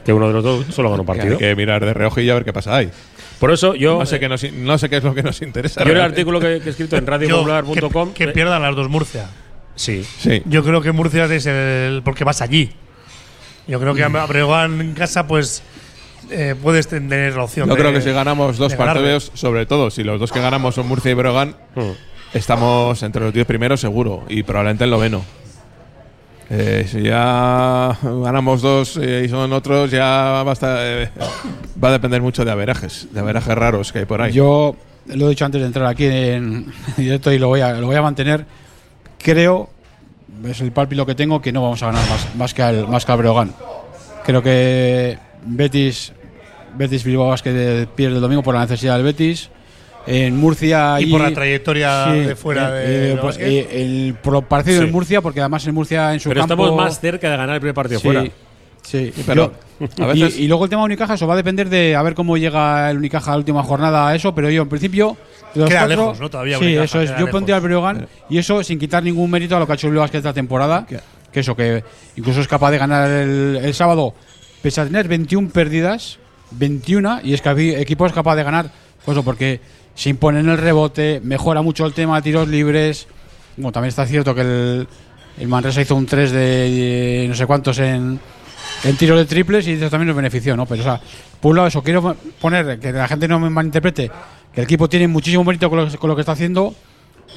Speaker 1: Que uno de los dos solo gana un
Speaker 3: Que
Speaker 1: partido.
Speaker 3: hay que mirar de reojillo a ver qué pasa ahí.
Speaker 1: Por eso yo.
Speaker 3: No sé, nos in- no sé qué es lo que nos interesa.
Speaker 1: Yo en el
Speaker 3: realmente.
Speaker 1: artículo que, que he escrito en radiopopular.com.
Speaker 4: que, que pierdan las dos Murcia.
Speaker 1: Sí.
Speaker 3: Sí.
Speaker 4: Yo creo que Murcia es el. porque vas allí. Yo creo que a Breogán en casa, pues. eh, puedes tener la opción.
Speaker 3: Yo
Speaker 4: de-
Speaker 3: creo que si ganamos dos partidos, sobre todo si los dos que ganamos son Murcia y Breogán,
Speaker 1: Mm.
Speaker 3: estamos entre los 10 primeros seguro y probablemente el noveno. Eh, si ya ganamos dos eh, y son otros, ya va a, estar, eh, va a depender mucho de averajes, de averajes raros que hay por ahí.
Speaker 2: Yo lo he dicho antes de entrar aquí en directo y lo voy a, lo voy a mantener. Creo, es el pálpito que tengo, que no vamos a ganar más, más que al más que al Breogán. Creo que Betis, Betis Bilbao Basket pierde el domingo por la necesidad del Betis. En Murcia
Speaker 4: Y por la trayectoria
Speaker 2: Sí,
Speaker 4: de fuera
Speaker 2: eh,
Speaker 4: de.
Speaker 2: eh, pues, eh, el partido
Speaker 1: Sí.
Speaker 2: en Murcia, porque además en Murcia en su
Speaker 1: Pero
Speaker 2: campo.
Speaker 1: estamos más cerca de ganar el primer partido
Speaker 2: Sí,
Speaker 1: fuera.
Speaker 2: Sí,
Speaker 3: pero
Speaker 2: Yo-
Speaker 3: a veces-
Speaker 2: y, y luego el tema Unicaja, eso va a depender de a ver cómo llega el Unicaja a la última jornada a eso, pero yo en principio. Los
Speaker 4: Queda
Speaker 2: cuatro-
Speaker 4: lejos, ¿no? Todavía
Speaker 2: Sí, eso es. Yo
Speaker 4: lejos.
Speaker 2: pondría al Breogán y eso sin quitar ningún mérito a lo que ha hecho el Basket esta temporada. Que eso, que incluso es capaz de ganar el, el sábado, pese a tener 21 pérdidas, 21, y es que el equipo es capaz de ganar, pues eso, porque se impone en el rebote, mejora mucho el tema de tiros libres. Bueno, también está cierto que el, el Manresa hizo un 3 de no sé cuántos en, en tiros de triples y eso también nos benefició, ¿no? Pero, o sea, por un lado, eso quiero poner, que la gente no me malinterprete, que el equipo tiene muchísimo mérito con lo, con lo que está haciendo,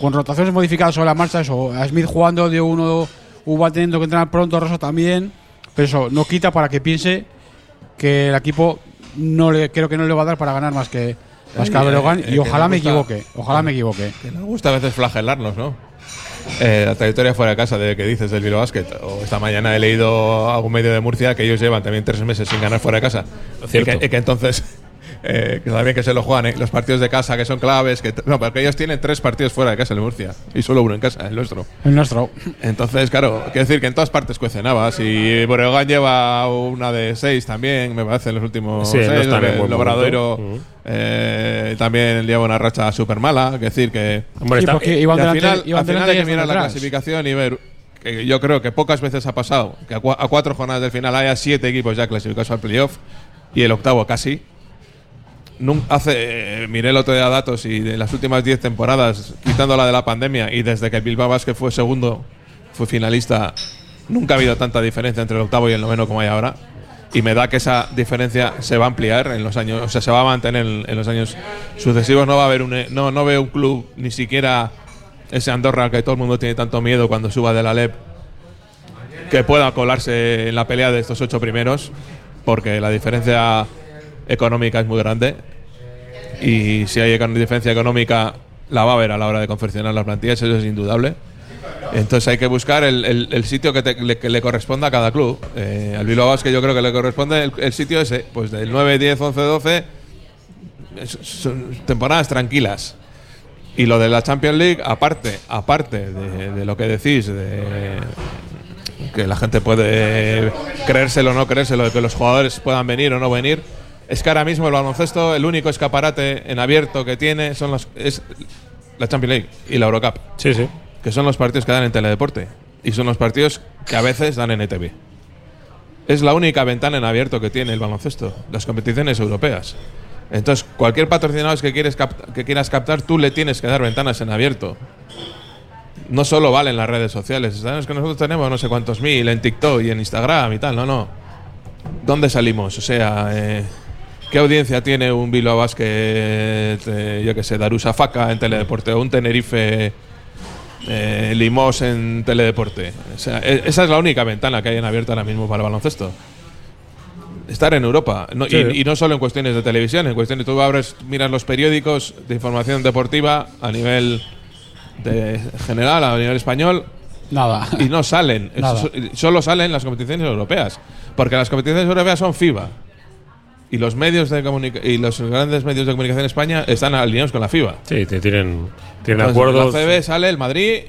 Speaker 2: con rotaciones modificadas sobre la marcha, eso, a Smith jugando de uno, Uba teniendo que entrenar pronto, Rosso también, pero eso no quita para que piense que el equipo no le creo que no le va a dar para ganar más que más que a
Speaker 3: Eh,
Speaker 2: Breogán
Speaker 3: eh,
Speaker 2: y
Speaker 3: que
Speaker 2: ojalá me equivoque, ojalá me equivoque.
Speaker 3: Que nos gusta a veces flagelarnos, ¿no? Eh, la trayectoria fuera de casa de que dices del Bilbao Basket. O esta mañana he leído a algún medio de Murcia que ellos llevan también tres meses sin ganar fuera de casa. Y
Speaker 1: Cierto.
Speaker 3: que, y que entonces, eh, que también que se lo juegan, ¿eh? los partidos de casa que son claves. que No, porque ellos tienen tres partidos fuera de casa en Murcia y solo uno en casa, el nuestro.
Speaker 2: El nuestro.
Speaker 3: Entonces, claro, quiero decir que en todas partes cuecen habas. Y Breogán lleva una de seis también, me parece, en los últimos
Speaker 1: Sí, no
Speaker 3: seis.
Speaker 1: en
Speaker 3: el Obradoiro eh, también lleva una racha súper mala. Quiero decir que.
Speaker 1: Hombre,
Speaker 2: Sí,
Speaker 1: está-
Speaker 2: porque
Speaker 3: Y
Speaker 2: iban
Speaker 3: al
Speaker 2: delante-
Speaker 3: final,
Speaker 2: iban
Speaker 3: al final hay que mirar la clasificación y ver. Que yo creo que pocas veces ha pasado que a cuatro jornadas del final haya siete equipos ya clasificados al playoff y el octavo casi. Hace, eh, miré el otro día datos y de las últimas 10 temporadas, quitando la de la pandemia y desde que Bilbao Basket fue segundo, fue finalista, nunca ha habido tanta diferencia entre el octavo y el noveno como hay ahora. Y me da que esa diferencia se va a ampliar en los años, o sea, se va a mantener en, los años sucesivos. No va a haber un, no, no veo un club, ni siquiera ese Andorra que todo el mundo tiene tanto miedo cuando suba de la LEP, que pueda colarse en la pelea de estos ocho primeros, porque la diferencia económica es muy grande. Y si hay diferencia económica, la va a haber a la hora de confeccionar las plantillas, eso es indudable. Entonces hay que buscar el, el- sitio que, te- le, que le corresponda a cada club. Eh, al Bilbao Basket yo creo que le corresponde el, el sitio ese, pues del 9, 10, 11, 12, es- son temporadas tranquilas. Y lo de la Champions League, aparte, aparte de, de lo que decís, de que la gente puede creérselo o no creérselo, de que los jugadores puedan venir o no venir, es que ahora mismo el baloncesto, el único escaparate en abierto que tiene son los, es la Champions League y la Eurocup,
Speaker 1: Sí, sí.
Speaker 3: que son los partidos que dan en Teledeporte y son los partidos que a veces dan en ETV. Es la única ventana en abierto que tiene el baloncesto, las competiciones europeas. Entonces, cualquier patrocinador que, quieres que quieras captar, tú le tienes que dar ventanas en abierto. No solo valen las redes sociales. Sabes que nosotros tenemos no sé cuántos mil en TikTok y en Instagram y tal. No, no. ¿Dónde salimos? O sea, eh, ¿qué audiencia tiene un Bilbao Basket, eh, yo qué sé, Darussa Faca en Teledeporte o un Tenerife eh, Limos en Teledeporte? O sea, e- esa es la única ventana que hay en abierto ahora mismo para el baloncesto. estar en Europa. No-
Speaker 1: Sí.
Speaker 3: y, y no solo en cuestiones de televisión, en cuestiones. Tú abres, miras los periódicos de información deportiva a nivel de general, a nivel español,
Speaker 2: Nada.
Speaker 3: y no salen.
Speaker 2: Nada.
Speaker 3: Solo salen las competiciones europeas. Porque las competiciones europeas son FIBA. Y los medios de y los grandes medios de comunicación en España están alineados con la FIBA.
Speaker 1: Sí, te- tienen, tienen acuerdos.
Speaker 3: La CB sale el Madrid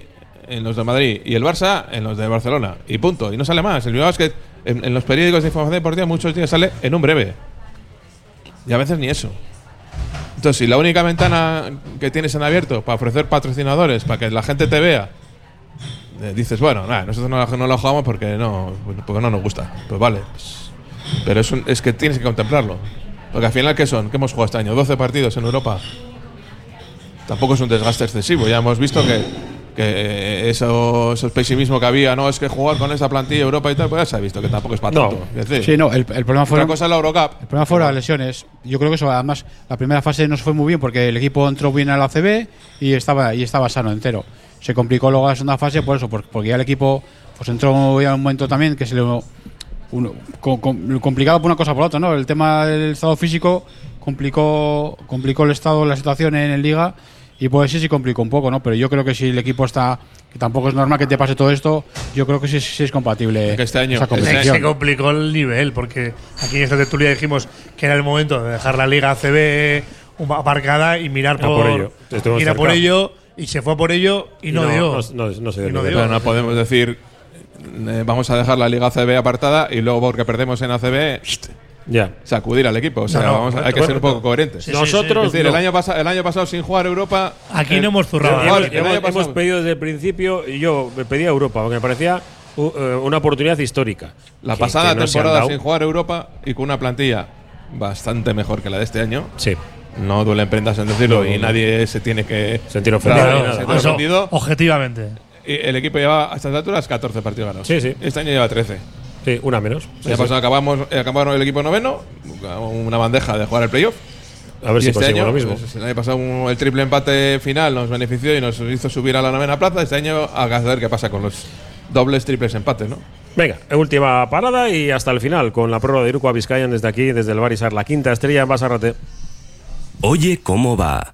Speaker 3: en los de Madrid y el Barça en los de Barcelona. Y punto. Y no sale más. El Bilbao es que en, en los periódicos de información deportiva muchos días sale en un breve. Y a veces ni eso. Entonces, si la única ventana que tienes en abierto para ofrecer patrocinadores, para que la gente te vea, eh, dices, bueno, nada, nosotros no, la- no lo jugamos porque no, porque no nos gusta. Pues vale. pues- pero es, un- es que tienes que contemplarlo. Porque al final, ¿qué son? ¿Qué hemos jugado este año? 12 partidos en Europa tampoco es un desgaste excesivo. Ya hemos visto que, que eso, esos pesimismo que había, no es que jugar con esa plantilla Europa y tal, pues ya se ha visto que tampoco es para
Speaker 1: No.
Speaker 3: tanto. Es decir,
Speaker 2: Sí, no, el, el problema fue.
Speaker 3: otra cosa es la Eurocup.
Speaker 2: El problema fueron las lesiones. Yo creo que eso, además, la primera fase no se fue muy bien porque el equipo entró bien a la CB y estaba, y estaba sano entero. Se complicó luego la segunda fase por eso, por- porque ya el equipo pues entró ya en un momento también que se le. Uno- co- com- complicado por una cosa por otra, ¿no? El tema del estado físico complicó, complicó el estado, la situación en el Liga y pues sí, sí complicó un poco, ¿no? Pero yo creo que si el equipo está. que tampoco es normal que te pase todo esto, yo creo que sí, sí es compatible.
Speaker 3: Que este año-
Speaker 2: esa
Speaker 3: este
Speaker 4: Se,
Speaker 2: competición.
Speaker 4: se complicó el nivel, porque aquí en esta tertulia dijimos que era el momento de dejar la Liga CB aparcada y mirar por,
Speaker 1: por ello. Estuvimos
Speaker 4: ir a por ello, y se fue por ello y, no, dio.
Speaker 1: No, no- no se dio
Speaker 4: Y no dio.
Speaker 3: Pero no podemos decir, eh, vamos a dejar la Liga ACB apartada y luego porque perdemos en ACB,
Speaker 1: Ya.
Speaker 3: sacudir al equipo. O sea,
Speaker 4: No, no,
Speaker 3: vamos a- hay que
Speaker 4: correcto,
Speaker 3: ser un poco coherentes.
Speaker 4: Sí, sí,
Speaker 1: Nosotros
Speaker 3: Es decir,
Speaker 1: no.
Speaker 3: el, año pasa- el año pasado sin jugar Europa.
Speaker 4: Aquí
Speaker 3: eh,
Speaker 4: no hemos zurrado.
Speaker 3: el-
Speaker 1: Hemos,
Speaker 3: el año
Speaker 1: hemos-
Speaker 3: pasado-
Speaker 1: hemos pedido desde el principio, y yo me pedía Europa, porque me parecía uh, eh, una oportunidad histórica.
Speaker 3: La
Speaker 1: Que-
Speaker 3: pasada
Speaker 1: que
Speaker 3: temporada sin jugar Europa y con una plantilla bastante mejor que la de este año.
Speaker 1: Sí.
Speaker 3: No duelen prendas en decirlo
Speaker 1: No,
Speaker 3: y
Speaker 1: no.
Speaker 3: nadie se tiene que
Speaker 1: Sentir ofendido.
Speaker 3: Claro, ofendido.
Speaker 4: objetivamente.
Speaker 3: El equipo lleva a estas alturas 14 partidos ganados.
Speaker 1: Sí, sí.
Speaker 3: Este año lleva 13.
Speaker 1: Sí, una menos. Sí,
Speaker 3: El año pasado acabamos, eh, acabaron el equipo noveno, una bandeja de jugar el playoff.
Speaker 1: A ver
Speaker 3: y
Speaker 1: si
Speaker 3: este año,
Speaker 1: lo mismo.
Speaker 3: pues, el año pasado un- el triple empate final nos benefició y nos hizo subir a la novena plaza. Este año a ver qué pasa con los dobles, triples empates, ¿no?
Speaker 1: Venga, última parada y hasta el final con la prórroga de Iruko a Vizcayan desde aquí, desde el Barisar, la quinta estrella en Basarrate.
Speaker 10: Oye, ¿cómo va?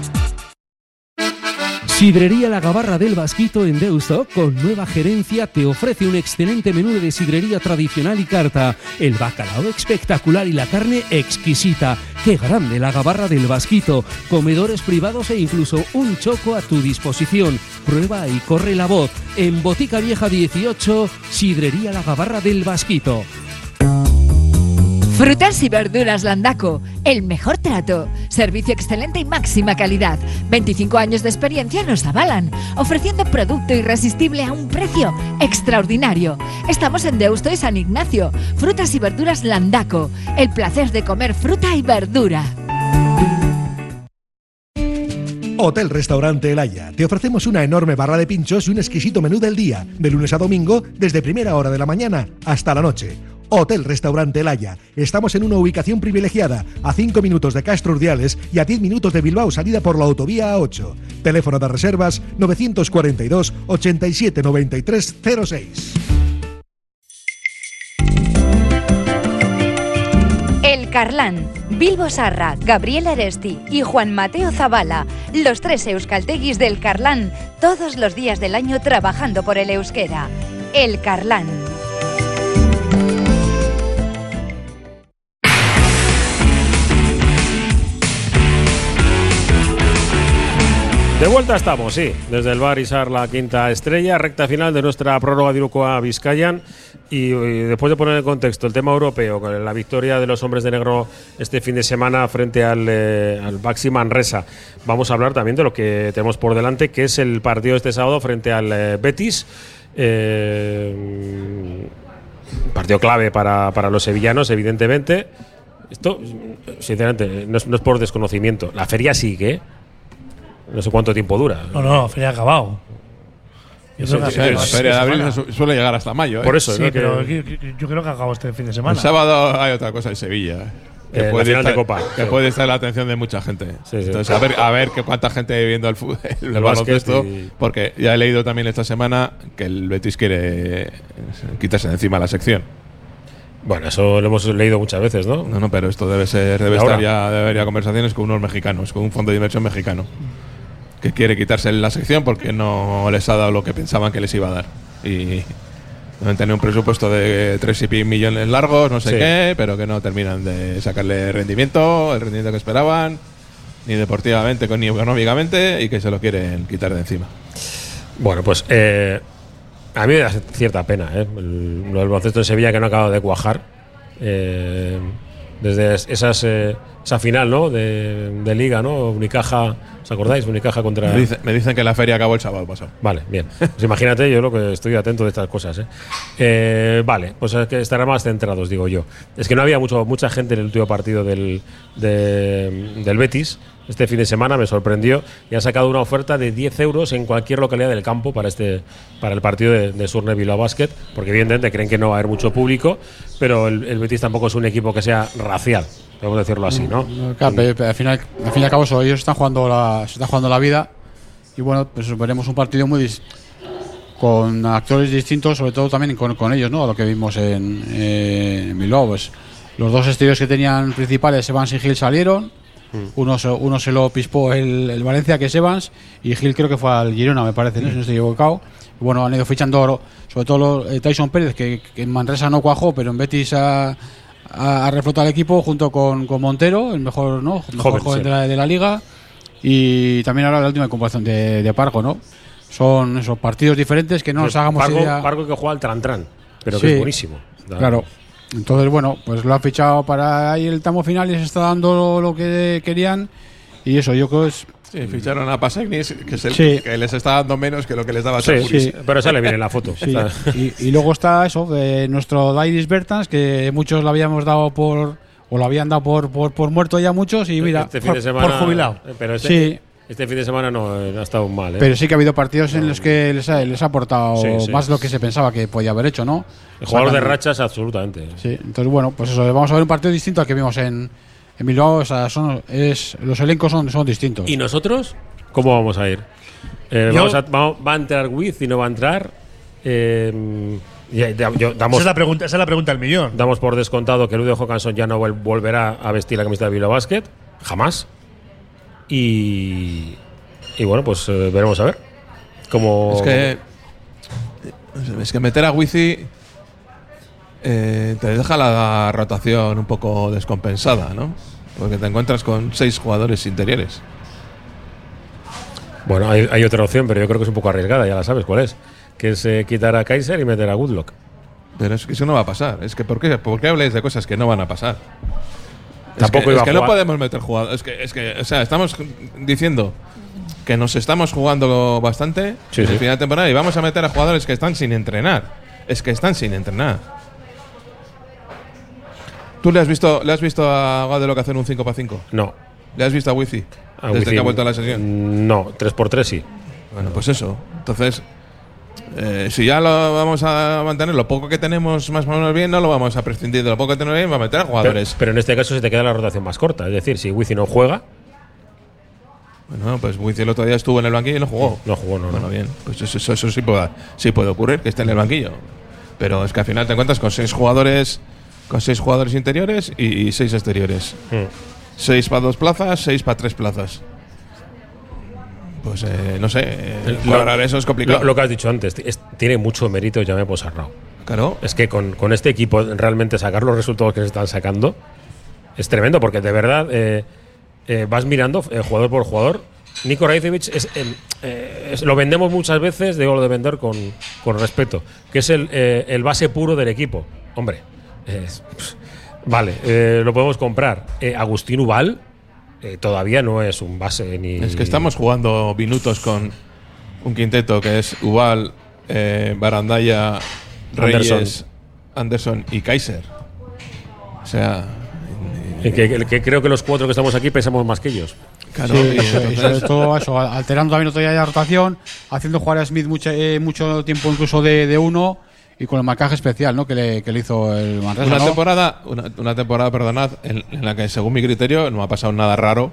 Speaker 11: Sidrería La Gabarra del Vasquito en Deusto, con nueva gerencia, te ofrece un excelente menú de sidrería tradicional y carta. El bacalao espectacular y la carne exquisita. ¡Qué grande la Gabarra del Vasquito! Comedores privados e incluso un choco a tu disposición. Prueba y corre la voz. En Botica Vieja 18, Sidrería La Gabarra del Vasquito.
Speaker 7: Frutas y verduras Landaco, el mejor trato, servicio excelente y máxima calidad. 25 años de experiencia nos avalan, ofreciendo producto irresistible a un precio extraordinario. Estamos en Deusto y San Ignacio. Frutas y verduras Landaco, el placer de comer fruta y verdura.
Speaker 9: Hotel Restaurante El Haya. Te ofrecemos una enorme barra de pinchos y un exquisito menú del día, de lunes a domingo, desde primera hora de la mañana hasta la noche. Hotel Restaurante El Haya. Estamos en una ubicación privilegiada, a 5 minutos de Castro Urdiales y a 10 minutos de Bilbao, salida por la autovía A8. Teléfono de reservas 942 87 93 06.
Speaker 12: El Carlán, Bilbo Sarra, Gabriel Aresti y Juan Mateo Zavala, los tres euskalteguis del Carlán, todos los días del año trabajando por el euskera. El Carlán.
Speaker 1: De vuelta estamos, sí, desde el bar Isar la quinta estrella, recta final de nuestra prórroga de Irukoa Vizcayan y, después de poner en contexto el tema europeo con la victoria de los hombres de negro este fin de semana frente al, eh, al Baxi Manresa, vamos a hablar también de lo que tenemos por delante, que es el partido este sábado frente al eh, Betis. Eh, partido clave para, para los sevillanos, evidentemente. Esto, sinceramente, no es, por desconocimiento. La feria sigue. No sé cuánto tiempo dura.
Speaker 4: No, no, feria ha acabado. Yo creo que
Speaker 1: sí,
Speaker 4: acabado
Speaker 1: sí,
Speaker 3: feria de
Speaker 1: sí,
Speaker 3: abril su- suele llegar hasta mayo. ¿eh?
Speaker 1: Por eso,
Speaker 4: Sí,
Speaker 1: ¿no? Que-
Speaker 4: pero yo, yo creo que acabado este fin de semana.
Speaker 3: El sábado hay otra cosa en Sevilla.
Speaker 1: Eh,
Speaker 3: puede estar,
Speaker 1: Copa,
Speaker 3: Que
Speaker 1: sí.
Speaker 3: puede estar la atención de mucha gente.
Speaker 1: Sí, sí.
Speaker 3: Entonces, a ver, a ver que cuánta gente viendo el, fútbol, el,
Speaker 1: El
Speaker 3: baloncesto.
Speaker 1: y-
Speaker 3: Porque ya he leído también esta semana que el Betis quiere eh, quitarse de encima la sección.
Speaker 1: Bueno, eso lo hemos leído muchas veces, ¿no?
Speaker 3: No, no, pero esto debe ser, debe estar ya, debe haber ya conversaciones con unos mexicanos, con un fondo de inversión mexicano. Que quiere quitarse la sección porque no les ha dado lo que pensaban que les iba a dar. Y deben tener un presupuesto de tres y pi millones largos, no sé
Speaker 1: Sí.
Speaker 3: qué, pero que no terminan de sacarle rendimiento, el rendimiento que esperaban, ni deportivamente ni económicamente, y que se lo quieren quitar de encima.
Speaker 1: Bueno, pues eh, a mí me da cierta pena, ¿eh? El- lo del baloncesto en Sevilla que no ha acabado de cuajar. Eh, desde es- esas, eh, esa final, ¿no? De, de Liga, ¿no? Unicaja, ¿os acordáis? Unicaja contra.
Speaker 3: Me, dice- me dicen que la feria acabó el sábado pasado.
Speaker 1: Vale, bien. Pues imagínate, yo lo que estoy atento de estas cosas. ¿eh? Eh, vale, pues es que estarán más centrados, digo yo. Es que no había mucho, mucha gente en el último partido del, de- del Betis. Este fin de semana me sorprendió y han sacado una oferta de 10 euros en cualquier localidad del campo para este para el partido de, de Surne Bilbao Basket, porque evidentemente creen que no va a haber mucho público, pero el, el Betis tampoco es un equipo que sea racial, podemos decirlo así, ¿no?
Speaker 2: Claro, pero, al, final, al fin y al cabo eso, ellos están jugando la, se están jugando la vida y bueno, pues veremos un partido muy con actores distintos, sobre todo también con, con ellos, ¿no? A lo que vimos en, eh, en Bilbao. Pues, los dos exteriores que tenían principales, Evans y Gil, salieron. Uno, se- uno se lo pispó el, el Valencia, que es Evans, y Gil creo que fue al Girona, me parece, ¿no? si no estoy equivocado. Bueno, han ido fichando, sobre todo eh, Tyson Pérez, que, que en Manresa no cuajó, pero en Betis ha, ha, ha reflotado el equipo junto con, con Montero, el mejor, ¿no? El mejor
Speaker 1: Joven,
Speaker 2: joven
Speaker 1: sí.
Speaker 2: de, la, de la liga. Y también ahora la última comparación de, de Pargo, ¿no? Son esos partidos diferentes que no nos hagamos
Speaker 1: Pargo,
Speaker 2: idea.
Speaker 1: Pargo que juega al Tran-Tran, pero
Speaker 2: Sí.
Speaker 1: que es buenísimo.
Speaker 2: Claro. Entonces, bueno, pues lo han fichado para ahí el tamo final y se está dando lo que querían. Y eso, yo creo que es.
Speaker 3: Sí, ficharon a Pasegnis, que es el
Speaker 2: Sí.
Speaker 3: que les está dando menos que lo que les daba
Speaker 1: Sí, sí, pero sale bien en la foto.
Speaker 2: Sí. y, y luego está eso, de nuestro Dairis Bertans, que muchos lo habíamos dado por. O lo habían dado por, por, por muerto ya muchos, y mira.
Speaker 1: este fin de semana,
Speaker 4: por jubilado.
Speaker 1: Pero este,
Speaker 2: Sí.
Speaker 1: este fin de semana no, eh, ha estado mal. ¿eh?
Speaker 2: Pero sí que ha habido partidos en los que les ha, les ha aportado
Speaker 1: Sí, sí.
Speaker 2: más lo que se pensaba que podía haber hecho, ¿no?
Speaker 1: el jugador de rachas, absolutamente.
Speaker 2: Sí, entonces bueno, pues eso, vamos a ver un partido distinto al que vimos en, en Bilbao. O sea, son, es, los elencos son, son distintos.
Speaker 1: ¿Y nosotros? ¿Cómo vamos a ir? Eh,
Speaker 4: Yo-
Speaker 1: vamos a- vamos- ¿Va a entrar Wiz y no va a entrar? Eh, ya- ya- yo-
Speaker 4: Esa es, la pregunta, esa es la pregunta del millón.
Speaker 1: damos por descontado que Ludo Hawkinson ya no vol- volverá a vestir la camiseta de Bilbao Basket. Jamás. Y, y bueno, pues eh, veremos a ver. Cómo,
Speaker 3: Es que. Es que meter a Wizi eh, te deja la rotación un poco descompensada, ¿no? Porque te encuentras con seis jugadores interiores.
Speaker 1: Bueno, hay, hay otra opción, pero yo creo que es un poco arriesgada, ya la sabes cuál es. Que es eh, quitar a Kaiser y meter a Goodlock.
Speaker 3: Pero es que eso no va a pasar. Es que ¿por qué, ¿por qué habláis de cosas que no van a pasar?
Speaker 1: Tampoco
Speaker 3: es que,
Speaker 1: iba
Speaker 3: es
Speaker 1: a
Speaker 3: que no podemos meter jugadores. Es que, es que, o sea, estamos diciendo que nos estamos jugando bastante
Speaker 1: Sí,
Speaker 3: en
Speaker 1: sí.
Speaker 3: el final de temporada y vamos a meter a jugadores que están sin entrenar. Es que están sin entrenar. ¿Tú le has visto, le has visto a Gade lo que hacen un 5 para 5?
Speaker 1: No.
Speaker 3: ¿Le has visto a Wifi?
Speaker 1: a
Speaker 3: Desde que ha vuelto a la sesión.
Speaker 1: No, 3x3 sí.
Speaker 3: Bueno, pues eso. Entonces, eh, si ya lo vamos a mantener, lo poco que tenemos más o menos bien, no lo vamos a prescindir de lo poco que tenemos bien, va a meter a jugadores.
Speaker 1: pero en este caso se te queda la rotación más corta. Es decir, si Wizzing no juega,
Speaker 3: Bueno, pues Wizzy el otro día estuvo en el banquillo y no jugó.
Speaker 1: no jugó, no.
Speaker 3: Bueno,
Speaker 1: no.
Speaker 3: bien. Pues eso, eso, eso sí, puede, sí puede ocurrir, que esté en el banquillo. Pero es que al final te encuentras con seis jugadores con seis jugadores interiores y, seis exteriores.
Speaker 1: Hmm.
Speaker 3: Seis para dos plazas, seis para tres plazas. Pues eh, no sé, eh,
Speaker 1: Lo-
Speaker 3: lograr eso es complicado.
Speaker 1: Lo, lo que has dicho antes, es- tiene mucho mérito Jaime Posarrao.
Speaker 3: Claro.
Speaker 1: Es que con, con este equipo realmente sacar los resultados que se están sacando es tremendo, porque de verdad eh, vas mirando jugador por jugador. Nico es, es- lo vendemos muchas veces, digo lo de vender con, con respeto, que es el, el base puro del equipo. Hombre, es- pff, vale, eh, lo podemos comprar. Eh, Agustín Ubal eh, todavía no es un base ni.
Speaker 3: Es que estamos jugando minutos con un quinteto que es Ubal, eh, Barandaya, Reyes,
Speaker 1: Anderson.
Speaker 3: Anderson. y Kaiser. O sea,
Speaker 1: Eh, que, que creo que los cuatro que estamos aquí pensamos más que ellos.
Speaker 3: claro,
Speaker 2: Sí,
Speaker 3: entonces-
Speaker 2: todo eso, alterando también otro día la rotación, haciendo jugar a Smith mucho, eh, mucho tiempo incluso de, de uno y con el marcaje especial ¿no? que, le, que le hizo el Manresa.
Speaker 3: una
Speaker 2: ¿no?
Speaker 3: temporada, una, una temporada, perdonad, en, en la que según mi criterio no ha pasado nada raro,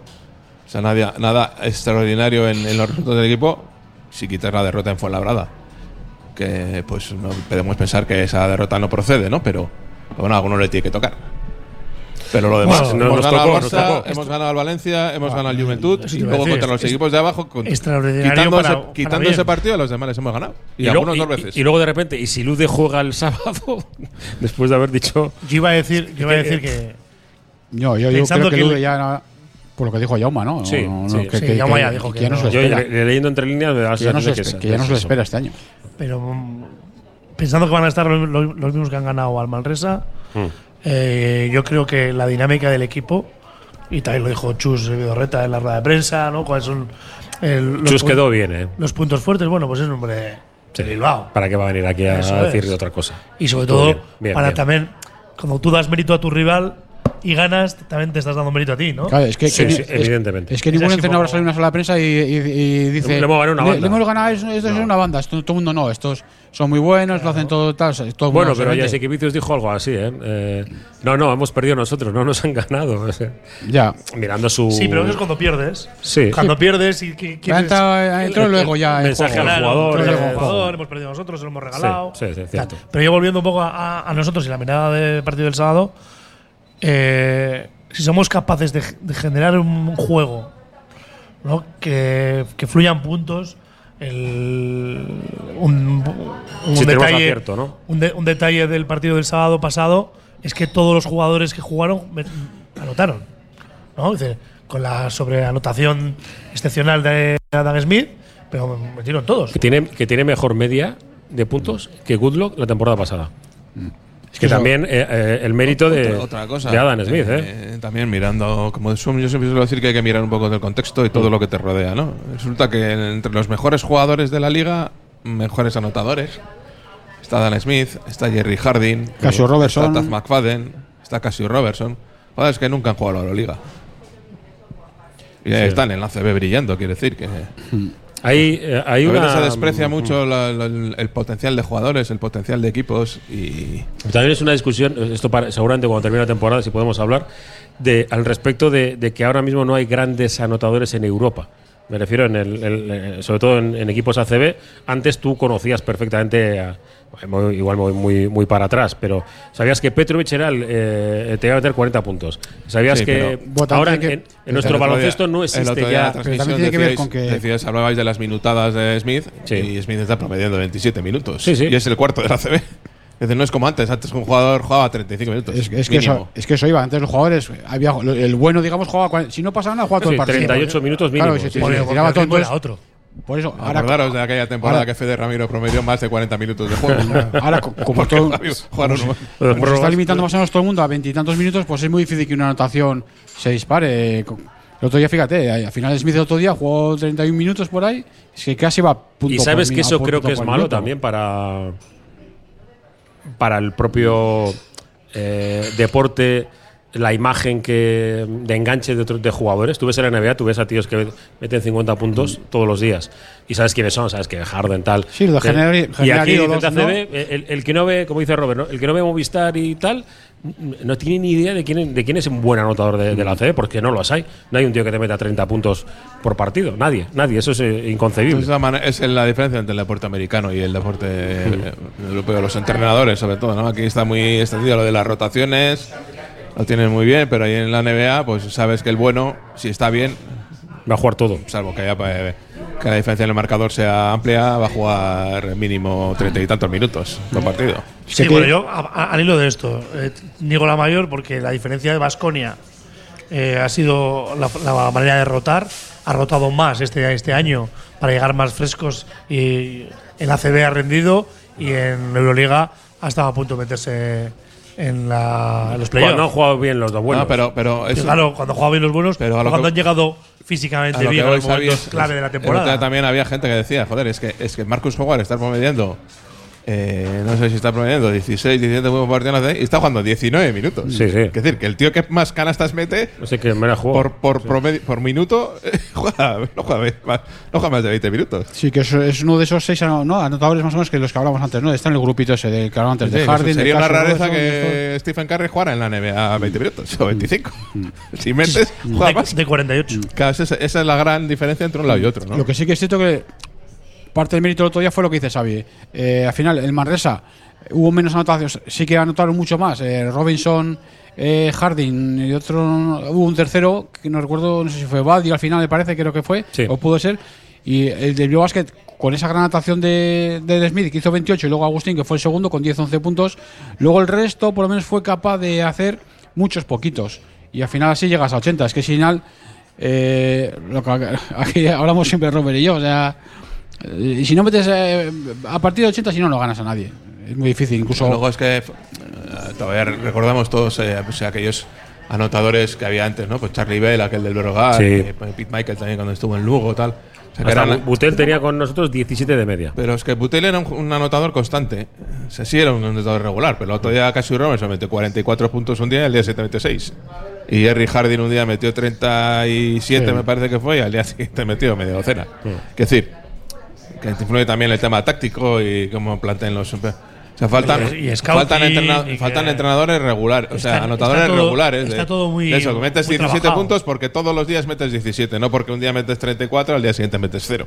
Speaker 3: o sea, nada, nada extraordinario en, en los resultados del equipo, si quitas la derrota en Fuenlabrada. Que pues no podemos pensar que esa derrota no procede, ¿no? Pero bueno, a alguno le tiene que tocar. Pero lo demás,
Speaker 1: Bueno,
Speaker 3: hemos
Speaker 1: nos
Speaker 3: ganado
Speaker 1: tocó,
Speaker 3: al
Speaker 1: nos
Speaker 3: Barça,
Speaker 1: tocó.
Speaker 3: hemos ganado al Valencia, hemos ganado al Juventud y luego contra los
Speaker 4: es-
Speaker 3: equipos de abajo, con- quitando,
Speaker 4: para-
Speaker 3: ese,
Speaker 4: para
Speaker 3: quitando ese partido, a los demás les hemos ganado. Y,
Speaker 1: luego-
Speaker 3: algunos
Speaker 1: y-
Speaker 3: dos veces.
Speaker 1: y luego de repente, y si Lude juega el sábado, después de haber dicho.
Speaker 4: Yo iba a decir, yo iba a decir que.
Speaker 2: Yo, yo, yo
Speaker 4: Pensando
Speaker 2: creo que,
Speaker 4: que
Speaker 2: Lude ya era- por lo que dijo Yauma, ¿no?
Speaker 1: Sí,
Speaker 2: No, no,
Speaker 1: sí.
Speaker 2: que,
Speaker 4: Sí,
Speaker 2: que-
Speaker 4: ya dijo
Speaker 2: que
Speaker 4: que
Speaker 2: ya no
Speaker 4: no.
Speaker 2: se lo
Speaker 1: Yo
Speaker 2: espera.
Speaker 1: le- leyendo entre líneas me da
Speaker 2: Que ya no se,
Speaker 1: que
Speaker 2: que ya no se lo espera este año.
Speaker 4: Pero pensando que van a estar los, los- mismos que han ganado al Manresa,
Speaker 1: Mm.
Speaker 4: Eh, yo creo que la dinámica del equipo, y también lo dijo Chus Vidorreta en la rueda de prensa, ¿no? ¿Cuáles son el- los
Speaker 1: Chus quedó bien, ¿eh?
Speaker 4: los puntos fuertes? Bueno, pues es un hombre
Speaker 1: Sí.
Speaker 4: de Bilbao.
Speaker 1: ¿Para qué va a venir aquí a
Speaker 4: Eso
Speaker 1: decir
Speaker 4: es.
Speaker 1: otra cosa?
Speaker 4: Y sobre
Speaker 1: Estuvo
Speaker 4: todo,
Speaker 1: bien, bien,
Speaker 4: para
Speaker 1: bien.
Speaker 4: también, cuando tú das mérito a tu rival y ganas, también te estás dando mérito a ti, ¿no?
Speaker 2: Claro, es que,
Speaker 1: Sí,
Speaker 2: que-
Speaker 1: sí,
Speaker 2: es-
Speaker 1: evidentemente.
Speaker 2: Es que ningún entrenador sale una sola prensa y, y- y dice.
Speaker 1: Le hemos ganado una banda".
Speaker 2: Le, hemos ganado, esto, esto es una banda. Esto, todo el mundo no. Estos son muy buenos, lo hacen todo tal. Todo el
Speaker 1: Bueno, pero ya
Speaker 2: vende.
Speaker 1: Sikivicius dijo algo así, ¿eh? Eh, No, no, hemos perdido nosotros, no nos han ganado. o sea,
Speaker 2: Ya.
Speaker 1: mirando su.
Speaker 4: Sí, pero eso es cuando pierdes.
Speaker 1: Sí.
Speaker 4: Cuando pierdes y que quieres.
Speaker 2: entró
Speaker 1: el-
Speaker 2: luego ya.
Speaker 1: el
Speaker 2: en
Speaker 1: mensaje al
Speaker 4: Claro,
Speaker 1: jugador,
Speaker 4: entró
Speaker 1: eh,
Speaker 4: el jugador, hemos perdido nosotros, se lo hemos regalado.
Speaker 1: Sí, sí, sí, cierto.
Speaker 4: Pero yo volviendo un poco a- a nosotros y la mirada del partido del sábado, eh, si somos capaces de, de generar un juego ¿no? que, que fluyan puntos, el, un, un
Speaker 1: Si tenemos
Speaker 4: detalle,
Speaker 1: acierto, ¿no?
Speaker 4: un, de- un detalle del partido del sábado pasado es que todos los jugadores que jugaron me- anotaron. ¿no? Dice, con la sobreanotación excepcional de Adam Smith, pero metieron todos.
Speaker 1: Que tiene, que tiene mejor media de puntos que Goodlock la temporada pasada. Es que
Speaker 2: eso-
Speaker 1: también eh, eh, el mérito de,
Speaker 3: Otra, cosa.
Speaker 1: de Adam Smith, ¿eh?
Speaker 3: Eh, También mirando, como su- yo siempre suelo decir que hay que mirar un poco del contexto y todo lo que te rodea, ¿no? Resulta que entre los mejores jugadores de la liga, mejores anotadores, está Dan Smith, está Jerry Harding,
Speaker 2: Casio Robertson.
Speaker 3: está Taz McFadden, está Casio Robertson. Jugadores que nunca han jugado a la Liga. Y ahí están en la CB brillando, quiere decir que.
Speaker 1: Hay, eh, hay
Speaker 3: a
Speaker 1: una.
Speaker 3: se desprecia mucho la- la- el, el potencial de jugadores, el potencial de equipos y.
Speaker 1: También es una discusión, esto para- seguramente cuando termine la temporada, si podemos hablar, de, al respecto de, de que ahora mismo no hay grandes anotadores en Europa. Me refiero, en el, el- eh, sobre todo en, en equipos ACB. Antes tú conocías perfectamente, a- igual muy, muy, muy para atrás, pero sabías que Petrovic era el, eh, te iba a meter 40 puntos. Sabías
Speaker 3: Sí,
Speaker 1: que
Speaker 3: pero-
Speaker 1: ahora en, nuestro
Speaker 3: día-
Speaker 1: baloncesto no
Speaker 3: el
Speaker 1: existe
Speaker 3: otro día en la
Speaker 1: ya.
Speaker 3: transmisión
Speaker 2: también tiene que ver
Speaker 3: decíais-
Speaker 2: con que-
Speaker 3: decíais, hablabais de las minutadas de Smith
Speaker 1: Sí.
Speaker 3: y Smith está promediando 27 minutos.
Speaker 1: Sí, sí.
Speaker 3: Y es el cuarto de la CB. Es decir, no es como antes. Antes un jugador jugaba 35 minutos.
Speaker 2: Es, es que eso, es que eso iba. Antes los jugadores, había, el bueno, digamos, jugaba. Si no pasaba nada, jugaba todo
Speaker 1: Sí,
Speaker 2: el partido.
Speaker 1: 38 minutos mínimo.
Speaker 2: Claro, sí, sí,
Speaker 1: sí,
Speaker 2: sí,
Speaker 1: sí.
Speaker 2: tiraba todo.
Speaker 4: era otro.
Speaker 2: Por eso, ahora,
Speaker 3: Acordaros de aquella temporada
Speaker 2: ahora-
Speaker 3: que Fede Ramiro promedió más de 40 minutos de juego.
Speaker 2: ahora co- como todo,
Speaker 3: Ramiro
Speaker 2: como se está limitando más o menos todo el mundo a veintitantos minutos, pues es muy difícil que una anotación se dispare. Co- El otro día, fíjate, al final Smith el otro día jugó 31 minutos por ahí, es que casi va punto
Speaker 1: Y sabes
Speaker 2: por
Speaker 1: que eso creo
Speaker 2: punto
Speaker 1: que es malo
Speaker 2: minuto.
Speaker 1: también para, para el propio eh, deporte la imagen que de enganche de, de jugadores. Tú ves en la NBA, tú ves a tíos que meten 50 puntos todos los días. Y sabes quiénes son, sabes que Harden tal.
Speaker 2: Sí,
Speaker 1: Te-
Speaker 2: generi-
Speaker 1: Y aquí el, el que no ve, como dice Robert, ¿no? el que no ve Movistar y tal, no tiene ni idea de quién, de quién es un buen anotador de, de la ACB, porque no los hay. No hay un tío que te meta 30 puntos por partido. Nadie, nadie. Eso es eh, inconcebible.
Speaker 3: Es la, es la diferencia entre el deporte americano y el deporte eh, europeo. Los entrenadores, sobre todo, ¿no? Aquí está muy extendido lo de las rotaciones, lo tienen muy bien, pero ahí en la NBA, pues sabes que el bueno, si está bien,
Speaker 1: va a jugar todo.
Speaker 3: Salvo que, haya, eh, que la diferencia en el marcador sea amplia, va a jugar mínimo treinta y tantos minutos por partido.
Speaker 4: Sí, bueno, yo a- a- al hilo de esto, eh, niego la mayor porque la diferencia de Basconia ha sido la, la manera de rotar. Ha rotado más este, este año para llegar más frescos y en la CB ha rendido y en Euroliga ha estado a punto de meterse en, la, en los playoffs.
Speaker 1: Cuando han jugado bien los dos buenos.
Speaker 3: No, pero, pero
Speaker 4: Sí,
Speaker 3: eso-
Speaker 4: claro, cuando juegan bien los buenos,
Speaker 3: Pero a lo
Speaker 4: cuando
Speaker 3: que-
Speaker 4: han llegado
Speaker 3: a
Speaker 4: físicamente
Speaker 3: lo
Speaker 4: bien los momentos
Speaker 3: es-
Speaker 4: clave de la temporada.
Speaker 3: también había gente que decía, joder, es que, es que Marcus Howard está promediando, eh, no sé si está promediando 16, 17 buenos partidos en la CB, y está jugando 19 minutos.
Speaker 1: Sí, sí.
Speaker 3: Es decir, que el tío que más canastas mete
Speaker 1: No sé qué me la jugó.
Speaker 3: por, por, promedio- por minuto, juega, no, juega más, no juega más de 20 minutos.
Speaker 2: Sí, que es, es uno de esos seis ¿no? anotadores más o menos que los que hablamos antes, ¿no? Está en el grupito ese del que hablamos antes,
Speaker 3: Sí,
Speaker 2: de Harden.
Speaker 3: sería
Speaker 2: de
Speaker 3: una rareza
Speaker 2: Robertson,
Speaker 3: que Stephen Curry jugara en la NBA 20 minutos o 25. si metes, juega
Speaker 4: de,
Speaker 3: más.
Speaker 4: de 48.
Speaker 3: Claro, esa, es- esa es la gran diferencia entre un lado y otro, ¿no?
Speaker 2: Lo que sí que es cierto que parte del mérito del otro día fue lo que dice Xavi. Eh, al final, el Manresa hubo menos anotaciones, sí que anotaron mucho más. Eh, Robinson, eh, Harding y otro. Hubo un tercero que no recuerdo, no sé si fue Badio al final, me parece, creo que fue,
Speaker 1: Sí.
Speaker 2: o pudo ser. Y el del Bio Basket, con esa gran anotación de, de Smith, que hizo 28, y luego Agustín, que fue el segundo, con 10-11 puntos. Luego el resto, por lo menos, fue capaz de hacer muchos poquitos. Y al final así llegas a 80. Es que al final. eh, lo que aquí hablamos siempre Robert y yo, o sea. Eh, Y si no metes eh, a partir de 80, si no, no ganas a nadie. Es muy difícil, incluso.
Speaker 3: Luego es que eh, todavía recordamos todos eh, pues, aquellos anotadores que había antes, ¿no? Pues Charlie Bell, aquel del Brogar,
Speaker 1: Sí.
Speaker 3: eh, Pete Michael también cuando estuvo en Lugo, tal. O sea, que
Speaker 1: Hasta
Speaker 3: eran-
Speaker 1: Butel tenía con nosotros 17 de media.
Speaker 3: pero es que Butel era un, un anotador constante. O sea, sí era un anotador regular, pero el otro día casi Robinson metió 44 puntos un día y el día siguiente metió 6. Y Jerry Harding un día metió 37,
Speaker 2: Sí.
Speaker 3: me parece que fue, y al día siguiente metió media docena. Es decir, que influye también el tema táctico y cómo planteen los. O sea, faltan,
Speaker 4: Y- y scouting,
Speaker 3: faltan, entrena-
Speaker 4: y que-
Speaker 3: faltan entrenadores regulares, o sea,
Speaker 4: Está-
Speaker 3: anotadores
Speaker 4: está todo-
Speaker 3: regulares. de-
Speaker 4: está todo muy-
Speaker 3: de eso, que metes
Speaker 4: muy
Speaker 3: 17
Speaker 4: trabajado.
Speaker 3: puntos porque todos los días metes 17, no porque un día metes 34, al día siguiente metes 0.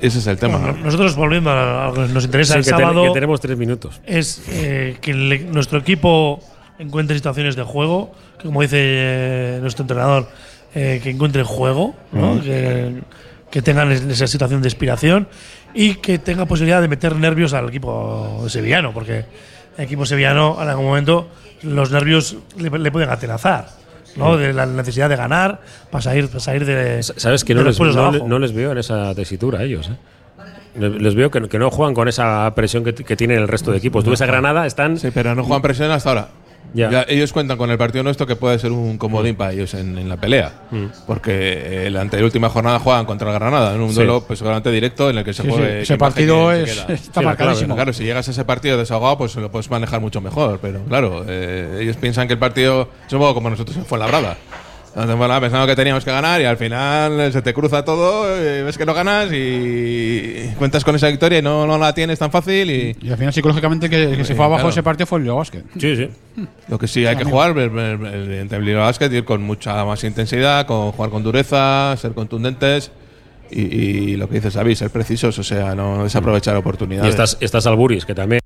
Speaker 3: Ese es el tema.
Speaker 4: Bueno, nosotros volviendo a lo que nos interesa
Speaker 1: Sí,
Speaker 4: el
Speaker 1: que, te-
Speaker 4: sábado
Speaker 1: que tenemos tres minutos.
Speaker 4: es eh, que nuestro equipo encuentre situaciones de juego, que como dice eh, nuestro entrenador, eh, que encuentre juego, ¿no? Que, que tengan es- esa situación de inspiración y que tenga posibilidad de meter nervios al equipo sevillano, porque el equipo sevillano en algún momento los nervios le, le pueden atenazar. ¿no?
Speaker 1: Sí.
Speaker 4: De la necesidad de ganar para salir, para salir de.
Speaker 1: Sabes que
Speaker 4: de
Speaker 1: no
Speaker 4: los
Speaker 1: les, no, les veo en esa tesitura a ellos. ¿eh? Les les veo que, que no juegan con esa presión que, que tienen el resto de equipos. Tú ves a Granada, están.
Speaker 3: Sí, pero no juegan presión hasta ahora.
Speaker 1: Ya.
Speaker 3: Ya, ellos cuentan con el partido nuestro que puede ser un comodín para ellos en, en la pelea.
Speaker 1: Mm.
Speaker 3: Porque en la anteúltima jornada juegan contra el Granada en un
Speaker 1: Sí.
Speaker 3: duelo pues, seguramente directo en el que se
Speaker 2: Sí,
Speaker 3: juegue.
Speaker 2: sí, ese partido
Speaker 3: se
Speaker 2: está marcadísimo.
Speaker 3: Claro, claro, si llegas a ese partido desahogado, pues lo puedes manejar mucho mejor. Pero claro, eh, ellos piensan que el partido es un poco como nosotros en Fuenlabrada. Entonces, bueno, pensando que teníamos que ganar y al final se te cruza todo, eh, ves que no ganas y cuentas con esa victoria y no, no la tienes tan fácil y,
Speaker 2: Y al final, psicológicamente, que, que se fue abajo
Speaker 3: claro.
Speaker 2: ese partido fue el Basket.
Speaker 1: Sí, sí.
Speaker 3: Lo que sí hay que jugar, el, el, el, Basket, ir con mucha más intensidad, con jugar con dureza, ser contundentes y, y lo que dices, Xavi, ser precisos, o sea, no desaprovechar
Speaker 1: Y
Speaker 3: oportunidades.
Speaker 1: estás, estás Alburis, que también.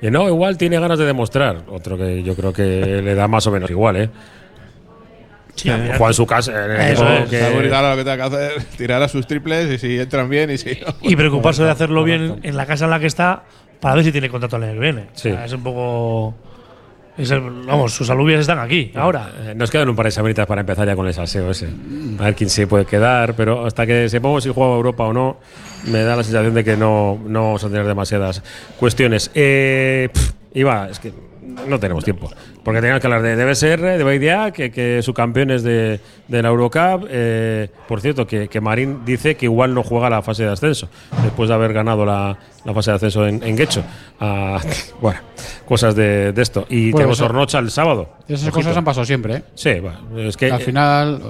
Speaker 1: Y no, igual tiene ganas de demostrar. Otro que yo creo que le da más o menos igual, ¿eh?
Speaker 4: Sí, mirar.
Speaker 1: Juega en su casa. en el
Speaker 4: Eso es.
Speaker 1: que-
Speaker 3: ahora lo que tenga que hacer, tirar a sus triples y si entran bien y si no.
Speaker 4: y preocuparse de hacerlo bien en la casa en la que está para ver si tiene contrato el año que viene.
Speaker 1: Sí.
Speaker 4: O sea, es un poco. es el- vamos, sus alubias están aquí, ahora.
Speaker 1: Eh, Nos quedan un par de semanitas para empezar ya con el salseo ese. A ver quién se puede quedar, pero hasta que sepamos si juega Europa o no, me da la sensación de que no, no vamos a tener demasiadas cuestiones. Eh, pff, Iba, es que no tenemos tiempo. Porque tenemos que hablar de DBSR, de BIDA, que, que subcampeones de, de la Eurocup. eh, por cierto, que, que Marín dice que igual no juega la fase de ascenso, después de haber ganado la, la fase de ascenso en, en Guecho. Ah, bueno, cosas de, de esto. Y
Speaker 2: Bueno,
Speaker 1: tenemos
Speaker 2: eso-
Speaker 1: Hornocha el sábado.
Speaker 2: Esas
Speaker 1: Ojito.
Speaker 2: cosas han pasado siempre, ¿eh?
Speaker 1: Sí, bueno, es que
Speaker 2: Al
Speaker 1: eh,
Speaker 2: final.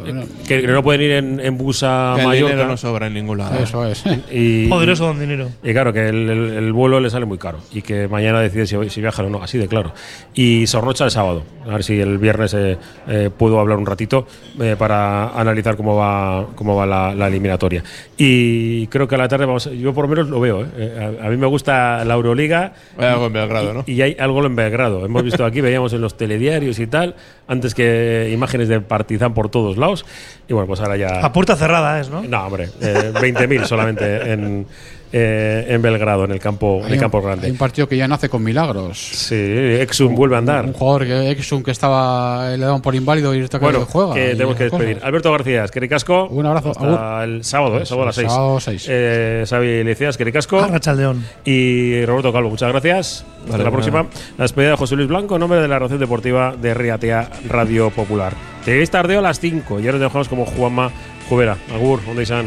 Speaker 1: que no pueden ir en, en bus a
Speaker 3: Que el
Speaker 1: Mallorca.
Speaker 3: dinero no sobra en ningún lado.
Speaker 2: Eso es.
Speaker 1: Y,
Speaker 4: Poderoso don dinero.
Speaker 1: Y claro, que el, el- el vuelo le sale muy caro y que mañana decide si, si viaja o no, así de claro. Y Sornocha el sábado, a ver si el viernes eh, eh, puedo hablar un ratito eh, para analizar cómo va, cómo va la, la eliminatoria. Y creo que a la tarde vamos, a- yo por lo menos lo veo. eh. A, a mí me gusta la Euroliga.
Speaker 3: Hay algo en Belgrado, ¿no?
Speaker 1: Y hay algo en Belgrado. Hemos visto aquí, veíamos en los telediarios y tal, antes que imágenes de Partizan por todos lados. Y bueno, pues ahora ya.
Speaker 4: A puerta cerrada es, ¿no?
Speaker 1: No, hombre, eh, 20.000 solamente en, eh, en Belgrado, en el campo, en
Speaker 2: Hay
Speaker 1: el
Speaker 2: un-
Speaker 1: campo
Speaker 2: Hay
Speaker 1: grande.
Speaker 2: un partido que ya nace con milagros.
Speaker 1: Sí, Exum vuelve a andar.
Speaker 2: Un jugador que Exum que estaba le daban por inválido y está
Speaker 1: Bueno,
Speaker 2: que juega.
Speaker 1: que tenemos que
Speaker 2: esas cosas.
Speaker 1: despedir. Alberto García, Quericasco.
Speaker 2: Un abrazo.
Speaker 1: Hasta el sábado, ¿eh? Sábado a las 6.
Speaker 2: Sábado 6.
Speaker 1: Eh, Xavi Licías, Quericasco.
Speaker 4: Arrachaldeón.
Speaker 1: Y Roberto Calvo, muchas gracias. Hasta
Speaker 3: Vale,
Speaker 1: la próxima. La despedida de José Luis Blanco, en nombre de la Relación Deportiva de Riatea Radio Popular. Tenéis tardeo a las 5. Y ahora os dejamos como Juanma Jubera. Agur, ¿dónde están?